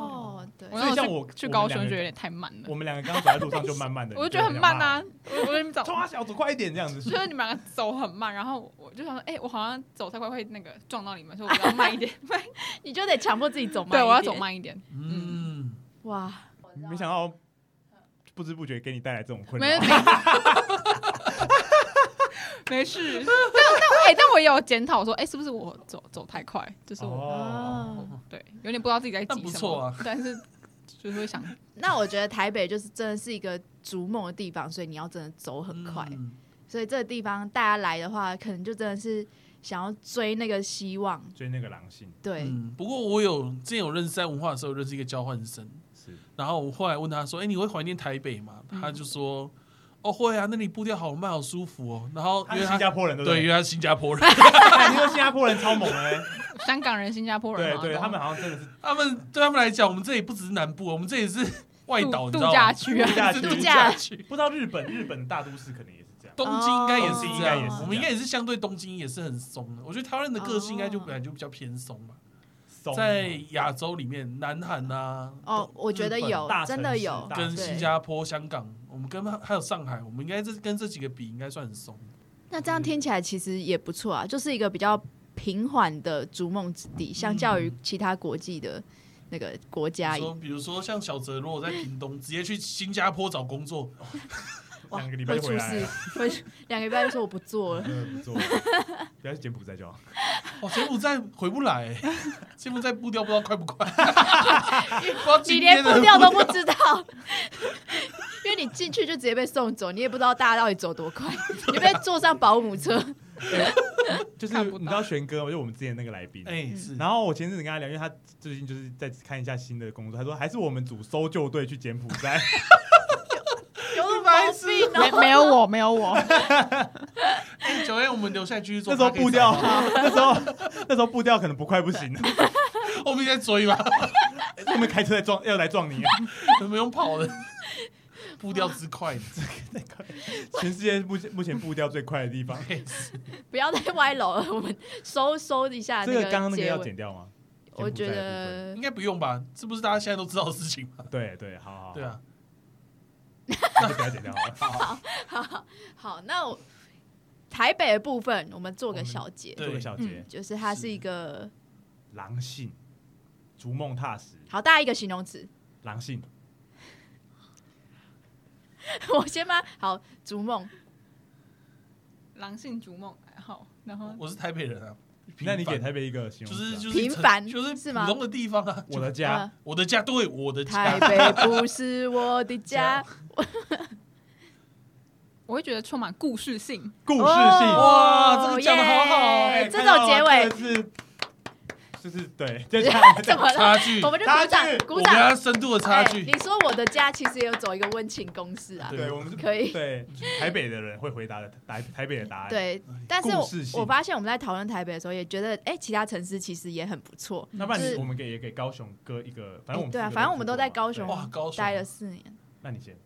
所以像我去去高雄觉得有点太慢了我，们两个刚刚走在路上就慢慢的，我就觉得很慢啊。我我跟你们走，冲啊小走快一点这样子，就是你们两个走很慢，然后我就想说，哎、我好像走太快会那个撞到你们，所以我要慢一点。慢 你就得强迫自己走慢。对，我要走。慢一点。嗯，哇，没想到不知不觉给你带来这种困没扰没。没事，但但哎、但我也有检讨说，哎、是不是我走走太快？就是我、对，有点不知道自己在那急什么，不错啊但是就是会想，那我觉得台北就是真的是一个逐梦的地方，所以你要真的走很快。嗯所以这个地方大家来的话，可能就真的是想要追那个希望。追那个狼性对，嗯，不过我有之前有认识在文化的时候认识一个交换生，是然后我后来问他说：“哎、你会怀念台北吗？”嗯他就说：“哦，会啊，那里步调好慢，好舒服哦。”然后他因为新加坡人，对不对，因对？为他是新加坡人，哎你说新加坡人超猛哎欸，香港人、新加坡人对对，他们好像真的是他们对他们来讲，我们这里不只是南部，我们这里是外岛，度度你知道吗？假区啊度，假是区。度假区。不知道日本日本大都市可能也是这样，东京应该也是哦这样，应该也是我们应该也是相对东京也是很松的。我觉得台湾人的个性应该就哦本来就比较偏松嘛，松在亚洲里面，南韩啊，哦，我觉得有大，真的有。大，跟对新加坡、香港，我们跟还有上海，我们应该这跟这几个比，应该算很松。那这样听起来其实也不错啊，就是一个比较平缓的逐梦之地，相较于其他国际的那个国家。比如说，比如说像小泽，如果在屏东，直接去新加坡找工作，哇 两个礼拜回来了，会两个礼拜就说我不做了。不错，不要去柬埔寨就好。哦，柬埔寨回不来、欸，柬埔寨步调不知道快不快，不你今连步调都不知道，因为你进去就直接被送走，你也不知道大家到底走多快，你被坐上保姆车。就是你知道玄哥吗？就我们之前那个来宾，哎、是，然后我前阵子跟他聊，因为他最近就是在看一下新的工作，他说还是我们组搜救队去柬埔寨？没没有我，没有我，哎，九月我们留下来继续做那时候步调，那时候那时候步调可能不快不行，后面在追吧，后面开车在撞要来撞你，我们用跑的，步调之快，全世界目前目前步调最快的地方。不要再歪楼了，我们收收一下那这个刚刚那个。要剪掉吗？我觉得应该不用吧？这不是大家现在都知道的事情吗？对对，好好，好。对，啊，那就不要剪掉 好了。好，那我台北的部分我们做个小结，做个小结嗯，，就是它是一个狼性，逐梦踏实，好大一个形容词。狼性，我先吗？好，逐梦，狼性逐梦，好，然后我是台北人啊，那你给台北一个形就容词啊是就是平凡就是是吗普通的地方啊，我的家呃，我的家，对我的台家，北不是我的家。我会觉得充满故事性。故事性，哦哇这个讲的好好耶哎这种结尾是就是对，就这样，怎么了？差距，我我们就鼓掌差距，鼓跟他掌。深度的差哎距，你说我的家其实也有走一个温情公式啊，对，我们是可以对台北的人会回答的台台北的答案。，对。但是我故事性我发现我们在讨论台北的时候，也觉得哎，其他城市其实也很不错。那不然就是你我们给也给高雄哥一个，反正我们哎对啊四个反正我们都在高雄对哇，高雄待了四年，那你先，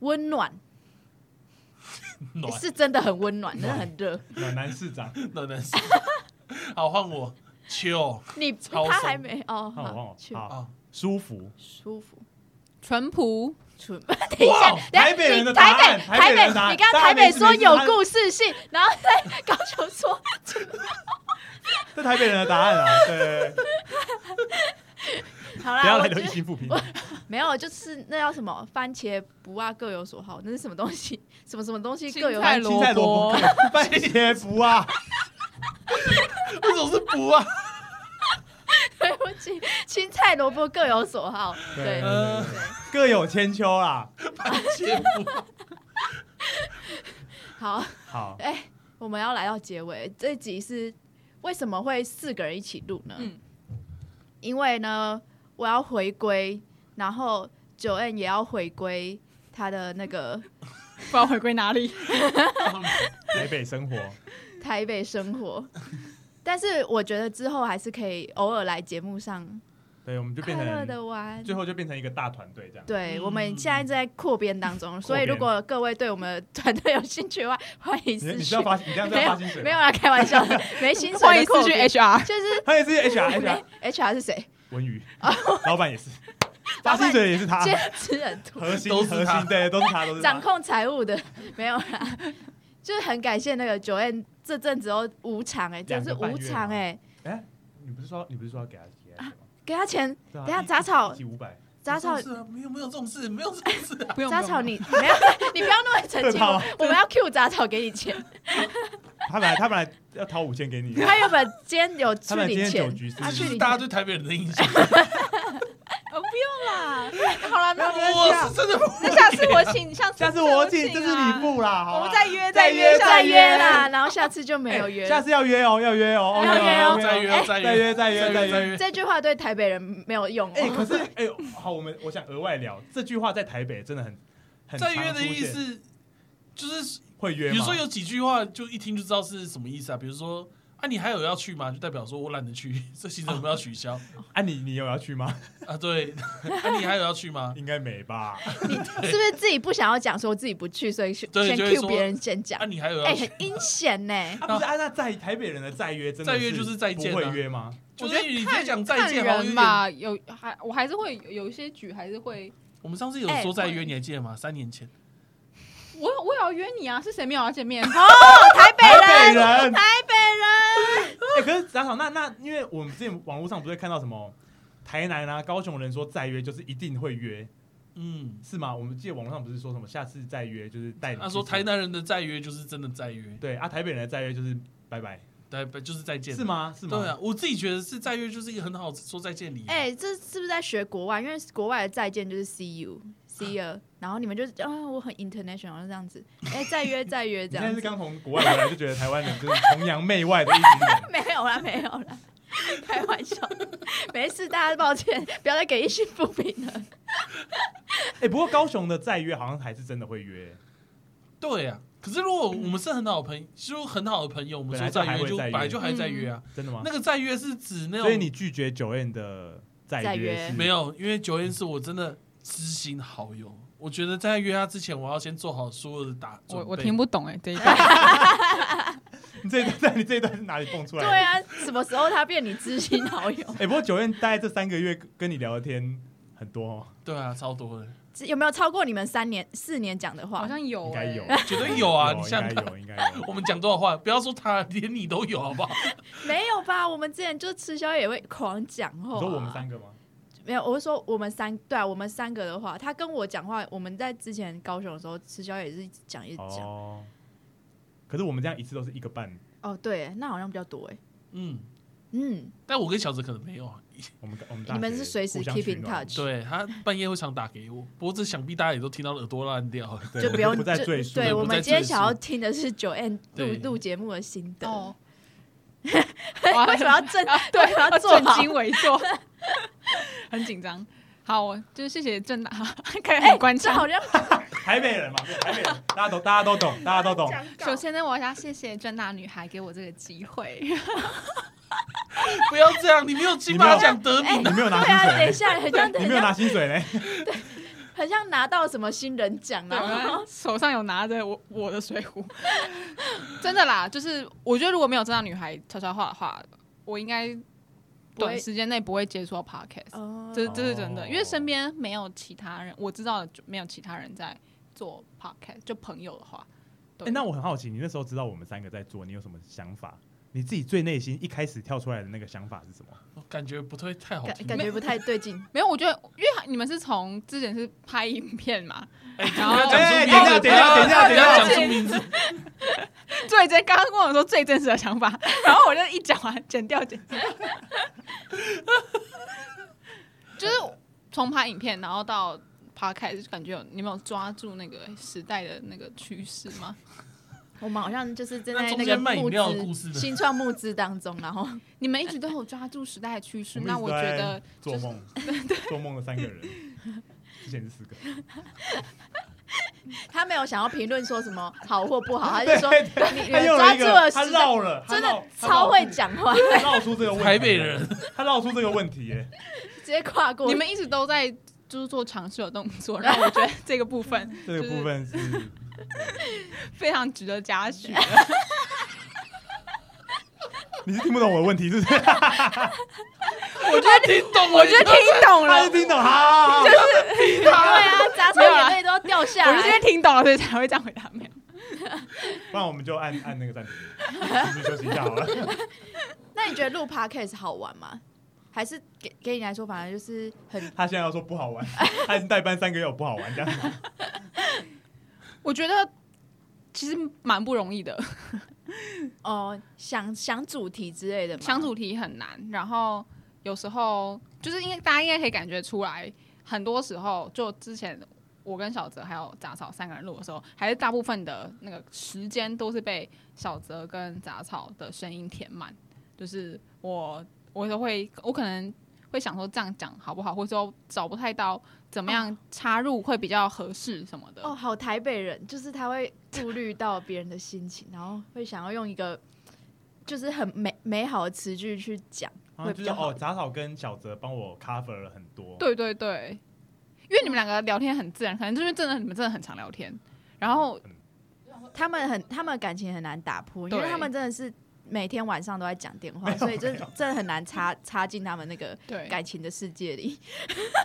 温暖 暖是真的很温暖，真的很热。暖男市长，暖男是，好换我，秋你超松他还没哦，好，啊，舒服，舒服。淳朴，纯，等一下，哇等一下台北人的你台答案北台北台北人的答，案你刚刚台北说有故事性，然后在 高雄说 这台北人的答案啊，对，好啦，不要来留一我觉得星负评，没有，就是那叫什么番茄不啊各有所好，那是什么东西？什么什么东西各有青菜青菜萝卜番茄不啊，为什么是不啊？对不起，青菜萝卜各有所好，对。各有千秋啦。切不，好，好，哎、我们要来到结尾，这一集是为什么会四个人一起录呢？嗯因为呢，我要回归，然后九 N 也要回归他的那个不知道回归哪里。台北生活，台北生活。但是我觉得之后还是可以偶尔来节目上对，我们就快乐变成的玩。最后就变成一个大团队这样。对，嗯我们现在在扩编当中，所以如果各位对我们团队有兴趣的话，欢迎你私讯你是要。发，你这样在没有要发薪水吗？没有啦，开玩笑的，没薪水的欢迎私讯编 HR，就是他也是 HR HR HR 是谁？文宇，老板也是，发薪水也是他，兼职人多，核心都是他核心对，都是他，都是他掌控财务的没有啦。就是很感谢那个九 N 这阵子都无偿哎、真是无偿哎、哎，你不是说你不是说要给他给他钱吗？给他钱，啊等一下一杂草一集五百，杂草这种事啊没有没有这种事，没有这种事啊。不用杂草你 没有，你不要那么澄清，我我们要 Q 杂草给你钱。他本来他本来要掏五千给你，他原本今天有去领钱。他去大家钱，对台北人的印象。哦，不用啦。好了，没有关系我啊是。真的不那下次我请，下次下次我请，这是礼物。啦，好吧我们再约再约约再约约啦，然后下次就没有哎约。下次要约哦，要约哦，要约哦再约哎再再约再约再再约。再约。这句话对台北人没有用哎，哦。可是哎，好，我们我想额外聊这句话，在台北真的很很再约的意思就是，会约吗，比如说有几句话，就一听就知道是什么意思啊。比如说，啊，你还有要去吗？就代表说我懒得去，这行程我们要取消啊，你你有要去吗？啊。对，啊，你还有要去吗？应该没吧？你是不是自己不想要讲说自己不去，所以先对就会 Q 说别人先讲啊，？你还有哎、要去？很阴险呢。啊，不是啊，那在台北人的再约真的再约就是再见啊不会约吗？我觉得你在讲再见，好像有点。人吧，有还我还是会有有一些局还是会，我们上次有说再约，你还记得吗？三年前，我我也要约你啊，是谁没有要见面？台北台北人，台北人，哎，可是杂草，那那因为我们之前网络上不是看到什么台南啊、高雄人说再约就是一定会约，嗯，是吗？我们记得网络上不是说什么下次再约就是带你去吃？他说台南人的再约就是真的再约，对啊，台北人的再约就是拜拜，对，就是再见，是？吗？是吗？对啊，我自己觉得是再约就是一个很好说再见礼。哎、这是不是在学国外？因为国外的再见就是 see you，see you，然后你们就啊，我很 international 这样子，哎、再约再约你这样子，现在是刚从国外回来就觉得台湾人就是崇洋媚外的一群人。没有啦，没有啦，开玩笑，没事，大家抱歉，不要再给一些不平了。哎、不过高雄的再约好像还是真的会约，对呀，可是如果我们是很好的朋友，就很好的朋友，我们说本来就还再约就会再约本来就还在约啊。真的吗？那个再约是指那种，所以你拒绝九 N 的再再约约是没有，因为九燕是我真的知心好友，我觉得在约他之前，我要先做好所有的打准备我我听不懂哎、这一段。你这一段，你这一段是哪里蹦出来的？对啊，什么时候他变你知心好友？哎、不过九大概这三个月跟你聊的天很多哦，对啊，超多的，有没有超过你们三年、四年讲的话？好像有、欸，应该有，绝对有啊！有你想想看，应该有，应该有。我们讲多少话，不要说他，连你都有，好不好？没有吧？我们之前就吃宵夜也会狂讲话、你说我们三个吗？没有，我是说我们三对啊，我们三个的话，他跟我讲话，我们在之前高雄的时候吃宵夜也是一直讲一直讲。哦，可是我们这样一次都是一个半，哦对，那好像比较多哎。嗯，嗯，但我跟小哲可能没有啊。我们我们大你们是随时 keep 取 in 暖 touch 对他半夜会常打给我，不过这想必大家也都听到耳朵烂掉了。对就不用不再就赘述对，对不再我们今天想要听的是九 N 录对录节目的心得。哦，为什么要 正？啊 对为什么要正襟危坐，很紧张。好，我就是谢谢郑大，可以很官腔。这好像台北人嘛，对台北人，大家都大家都懂，大家都懂。首先呢，我要谢谢郑大女孩给我这个机会。不要这样，你没有金马奖得名你没有拿对啊，等一薪水下，很像呢，你没有拿薪水呢。很像拿到什么新人奖啊，然后 手上有拿着我我的水壶，真的啦，就是我觉得如果没有这样女孩悄悄话的话，我应该短时间内不会接触到 podcast。哦这这是真的，哦因为身边没有其他人，我知道的就没有其他人在做 podcast，就朋友的话，对哎，那我很好奇，你那时候知道我们三个在做，你有什么想法？你自己最内心一开始跳出来的那个想法是什么？我感觉不太太好听。感感觉不太对劲。没有，我觉得因为你们是从之前是拍影片嘛，然后要讲出名字，哎等一下等一下等一下讲出名字。最真刚刚跟我说最真实的想法，然后我就一讲完剪掉剪掉，就是从拍影片然后到 podcast，就感觉有你们有抓住那个时代的那个趋势吗？我们好像就是正在那个募间卖饮料的故资新创募资当中，然后 你们一直都有抓住时代的趋势，那我觉得做梦，做梦的三个人，之前是四个。他没有想要评论说什么好或不好，他就说你抓住了他绕了，真的超会，讲话，他绕出这个问题。台北人，他绕出这个问题耶。直接跨过。你们一直都在就是做尝试的动作，然后我觉得这个部分这个部分是 非常值得嘉许。你是听不懂我的问题，是不是？我觉得听懂，我觉得听懂了他是，听懂，好，就是对啊，杂草眼泪都要掉下我是因为。听懂了，所以才会这样回答。没有，不然我们就按按那个暂停，继续休息一下好了。那你觉得录 podcast 好玩吗？还是给给你来说，反正就是很他现在要说不好玩，他已经代班三个月，有不好玩这样子。我觉得其实蛮不容易的，哦、想想主题之类的吗？想主题很难，然后有时候就是因为大家应该可以感觉出来，很多时候就之前我跟小泽还有杂草三个人录的时候，还是大部分的那个时间都是被小泽跟杂草的声音填满，就是我我都会我可能会想说这样讲好不好，或者说找不太到怎么样插入会比较合适什么的。哦，好台北人，就是他会顾虑到别人的心情，然后会想要用一个就是很美美好的词句去讲，然后就是会比较好哦，杂草跟小泽帮我 cover 了很多。对对对，因为你们两个聊天很自然，可能就是真的你们真的很常聊天，然后他们很他们的感情很难打破，因为他们真的是每天晚上都在讲电话，所以就是真的很难插插进他们那个对感情的世界里。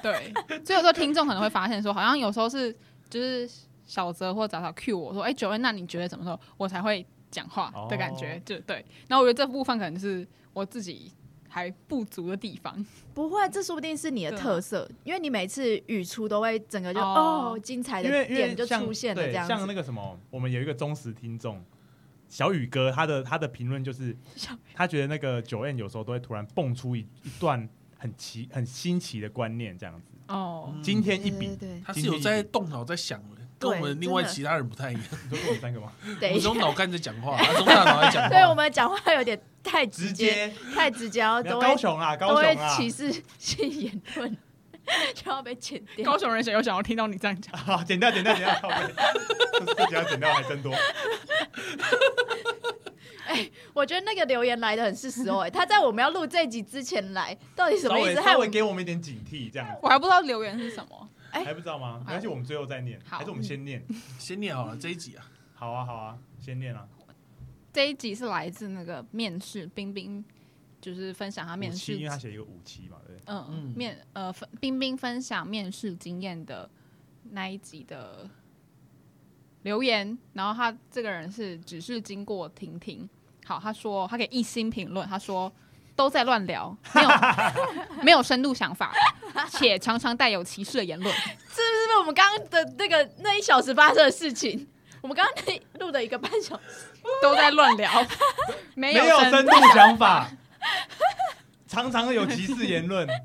对，所以有时候听众可能会发现说，好像有时候是就是小泽或早早 cue 我说，哎、九恩，那你觉得怎么时候我才会讲话的感觉？哦就对。然后我觉得这部分可能是我自己还不足的地方。不会，这说不定是你的特色，因为你每次语出都会整个就哦哦精彩的点就出现了这样子。像那个什么，我们有一个忠实听众小雨哥，他的他的评论就是，他觉得那个九 N 有时候都会突然蹦出一一段很奇很新奇的观念，这样子。哦，嗯今天一笔对，对他是有在动脑在想的，跟我们另外其他人不太一样。你说我们三个吗？我对，等一下们用脑干在讲话，用大脑在讲话。对我们讲话有点太直直接，太直接，然后你看都会高雄啊，都会高雄啊，歧视 性言论，就要被剪掉。高雄人想有想要听到你这样讲，好，剪掉，剪掉，剪掉，这这几要剪掉还真多。我觉得那个留言来的很是时候、哎，他在我们要录这集之前来，到底什么意思？害我稍微给我们一点警惕，这样子我还不知道留言是什么。哎还不知道吗？没关系，我们最后再念，还是我们先念？先念好了这一集啊，好啊，好啊，先念啊。这一集是来自那个面试冰冰，就是分享他面试，因为他写一个五期嘛，对。嗯嗯面呃分冰冰分享面试经验的那一集的留言，然后他这个人是只是经过婷婷，好，他说他给一星评论，他说都在乱聊，没有 没有深度想法，且常常带有歧视的言论。是不是我们刚刚的那个那一小时发生的事情？我们刚刚那录的一个半小时，都在乱聊，没没有深深度想法，常常有歧视言论。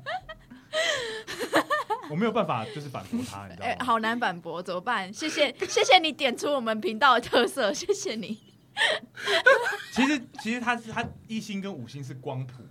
我没有办法，就是反驳他，你知道哎、吗？好难反驳，怎么办？谢谢，谢谢你点出我们频道的特色，谢谢你。其实，其实他是他一星跟五星是光谱，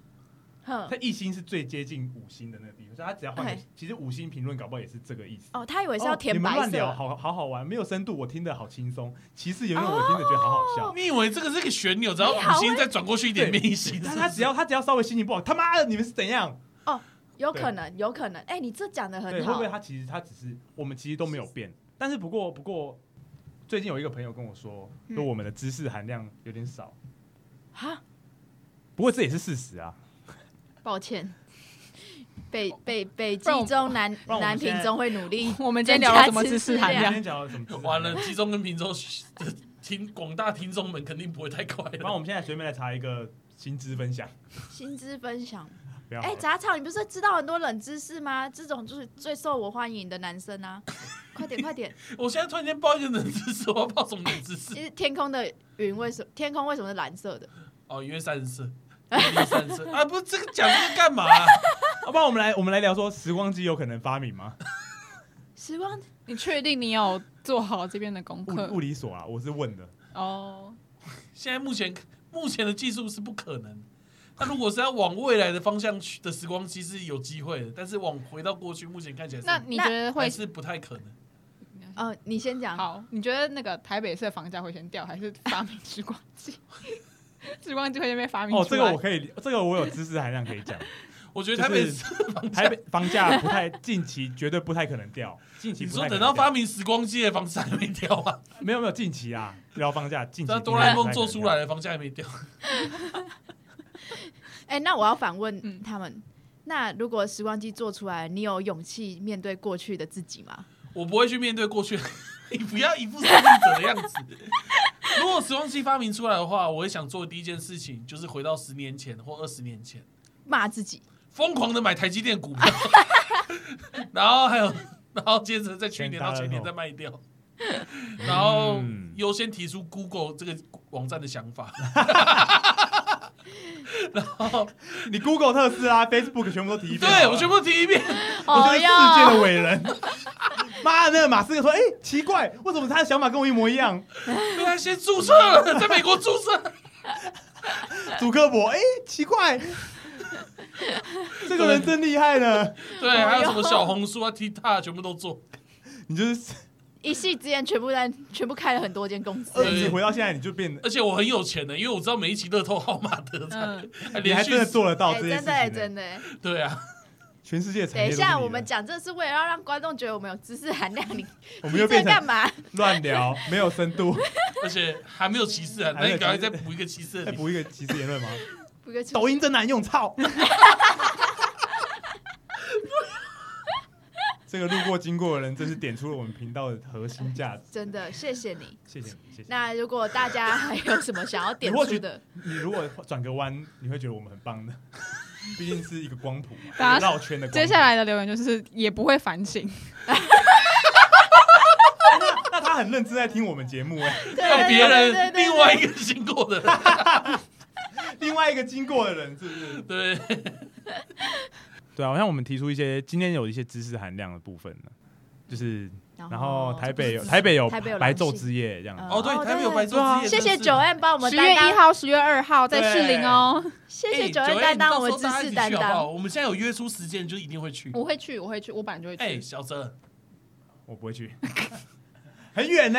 哼他，一星是最接近五星的那个地方，所以他只要换其实五星评论搞不好也是这个意思。哦，他以为是要哦你们填白色，乱聊，好好好玩，没有深度，我听得好轻松。其实有没有我听得觉得好好笑。你以为这个是个旋钮，只要五星再转过去一点变一星，他他只要他只要稍微心情不好，他妈的你们是怎样？哦有可能，有可能。哎、你这讲的，很好会不会。他其实他只是我们其实都没有变，但是不过不过，最近有一个朋友跟我说，嗯说我们的知识含量有点少，哈，不过这也是事实啊。抱歉，北北北不然我基中南南平中会努力。我们今天聊了什么知识含量今天？讲了什么知识？完了，集中跟平洲的听广大听众们肯定不会太快了。不然我们现在随便来查一个薪资分享，薪资分享。哎、不要好了。杂草，你不是知道很多冷知识吗？这种就是最受我欢迎的男生啊！快点，快点！我现在突然间报一个冷知识，我要报什么冷知识其？实天空的云为什么天空为什么是蓝色的？哦，因为三十色，啊，不是这个讲这个干嘛 啊？要不然我们来我们来聊说时光机有可能发明吗？时光你确定你有做好这边的功物课物？理所啊，我是问的。哦，现在目前目前的技术是不可能。那如果是要往未来的方向去的时光机是有机会的，但是往回到过去，目前看起来是那你觉得会是不太可能。哦，你先讲。好？你觉得那个台北市的房价会先掉，还是发明时光机？时光机会先被发明哦，出来这个我可以，这个我有知识含量可以讲。我觉得台北市台北房价不太近期绝对不太可能掉，近期你说等到发明时光机的房子还没掉吗？没有没有近期啊，聊房价近期那哆啦 A 梦做出来的房价还没掉。哎、那我要反问嗯他们，那如果时光机做出来，你有勇气面对过去的自己吗？我不会去面对过去，你不要一副胜利者的样子。如果时光机发明出来的话，我也想做的第一件事情就是回到十年前或二十年前，骂自己？疯狂的买台积电股票，然后还有，然后接着在去年到前年再卖掉，然后嗯优先提出 Google 这个网站的想法。然后，你 Google 特斯拉、Facebook 全部都提一遍对我全部提一遍。我是世界的哟，伟人。妈的，那个马斯克说：“哎、奇怪，为什么他的想法跟我一模一样对他先注册了，在美国注册。？”祖克伯，哎、奇怪，这个人真厉害呢。对，还有什么小红书啊、TikTok 全部都做。你就是一一夕之间全部在全部开了很多间公司而。对你回到现在，你就变得，而且我很有钱的，因为我知道每一期乐透号码得奖，嗯还连续你还真的做得到哎，这件事真的。真的哎。对啊，全世界产等一下，业都是你的我们讲这是为了要让观众觉得我们有知识含量，你 我你们又变成这干嘛？乱聊，没有深度。而且还没有歧视啊，那还没有你赶快再补一个歧视。再补一个歧视言论吗？抖音真难用，操！这个路过经过的人，真是点出了我们频道的核心价值。真的，谢谢你。谢谢你，谢谢。那如果大家还有什么想要点出的，你如果转个弯，你会觉得我们很棒的，毕竟是一个光谱嘛，绕圈的光。接下来的留言就是也不会反省，那他很认真在听我们节目哎。让别人另外一个经过的人，另外一个经过的人是不是？对，对啊，好像我们提出一些今天有一些知识含量的部分呢，就是然后台北有台北有台北有白昼之夜这样。哦对，哦台北有白昼之夜，谢谢九 M 帮我们十月一号、十月二号在士林哦。谢谢九哎 M 9担当我们知识担当。我们现在有约出时间，就一定会去。我会去，我会去，我本来就会去。哎，小泽，我不会去，很远呢。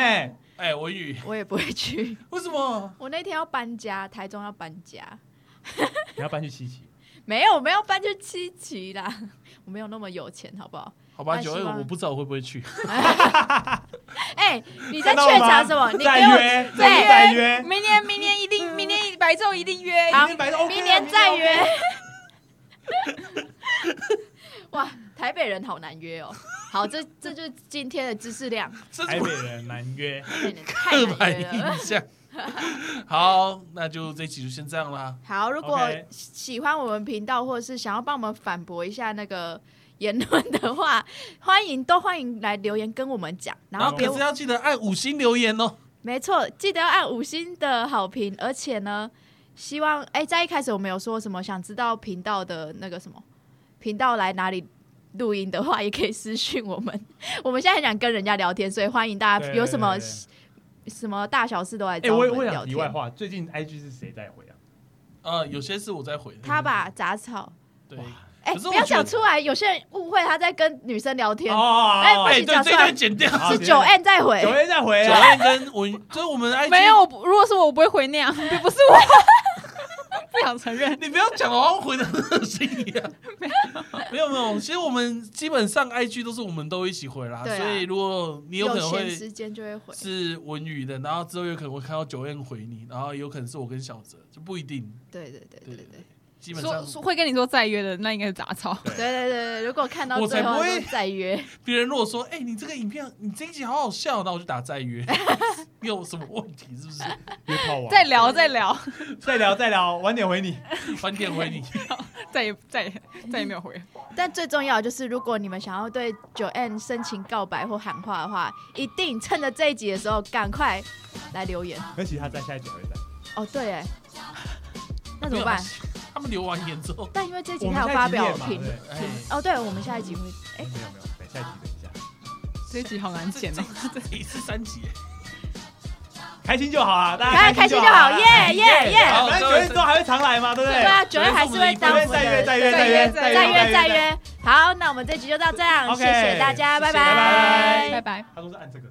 哎，文宇，我也不会去，为什么？我那天要搬家，台中要搬家，你要搬去七期，没有，我们要搬去七期啦，我没有那么有钱，好不好？好吧，九那希望我不知道我会不会去。哎，你在看到了吗怯场什么？你再给我约，再约，明年，明年一定，明年白昼一定约。好明天白天 OK 啊明年再约。哇，台北人好难约哦。好，这这就是今天的知识量，台北人难约，台北人太难约了。好，那就这一期就先这样啦。好，如果 OK 喜欢我们频道，或者是想要帮我们反驳一下那个言论的话，欢迎都欢迎来留言跟我们讲。然后别然后可是要记得按五星留言哦。没错，记得要按五星的好评，而且呢，希望哎，在一开始我们有说什么想知道频道的那个什么频道来哪里录音的话，也可以私讯我们。我们现在很想跟人家聊天，所以欢迎大家对有什么对对什么大小事都来哎，找我我们聊天。想题外话，最近 IG 是谁在回啊？呃，有些是我在回。他吧，杂草，对，哎，不要可是我觉得讲出来，有些人误会他在跟女生聊天，哦哎不哎，对，这一行讲出来段剪掉。好是九 N 在回九。N 在回九啊。爱跟文，就是我们 IG 没有，我不如果是我，我不会回那样，并不是我，不想承认。你不要讲的好像回的很恶心一样。没有没有，其实我们基本上 IG 都是我们都一起回啦，啊所以如果你有可能会时间就会回。是文宇的，然后之后有可能会看到九燕回你，然后有可能是我跟小泽，就不一定。对对对对对对基本上说说会跟你说再约的，那应该是杂草。对对对对，如果看到我才最后不会就再约，别人如果说，哎、你这个影片，你这一集好好笑，那我就打再约。你有什么问题是不是？约炮王，再聊，再聊，再聊再聊，晚点回你。晚点回你。再也再也再也没有回。但最重要的就是，如果你们想要对九 N 深情告白或喊话的话，一定趁着这一集的时候赶快来留言。而且他在下一集还会在。哦，对，哎，那怎么办？他们留完言之后，但因为这集我们他有发表下一集练嘛评对哦，对，我们下一集会哎。没有没有，等下一集等一下，这一集好难剪哦。这这一次三集，开心就好啊，大大家家开心就好，啊耶耶耶！好反正九月之后还会常来嘛，对不对？对啊，九月还是会再约再约再约再约再约。好，那我们这集就到这样，谢谢大家，拜谢谢拜拜。拜拜。他都是按这个？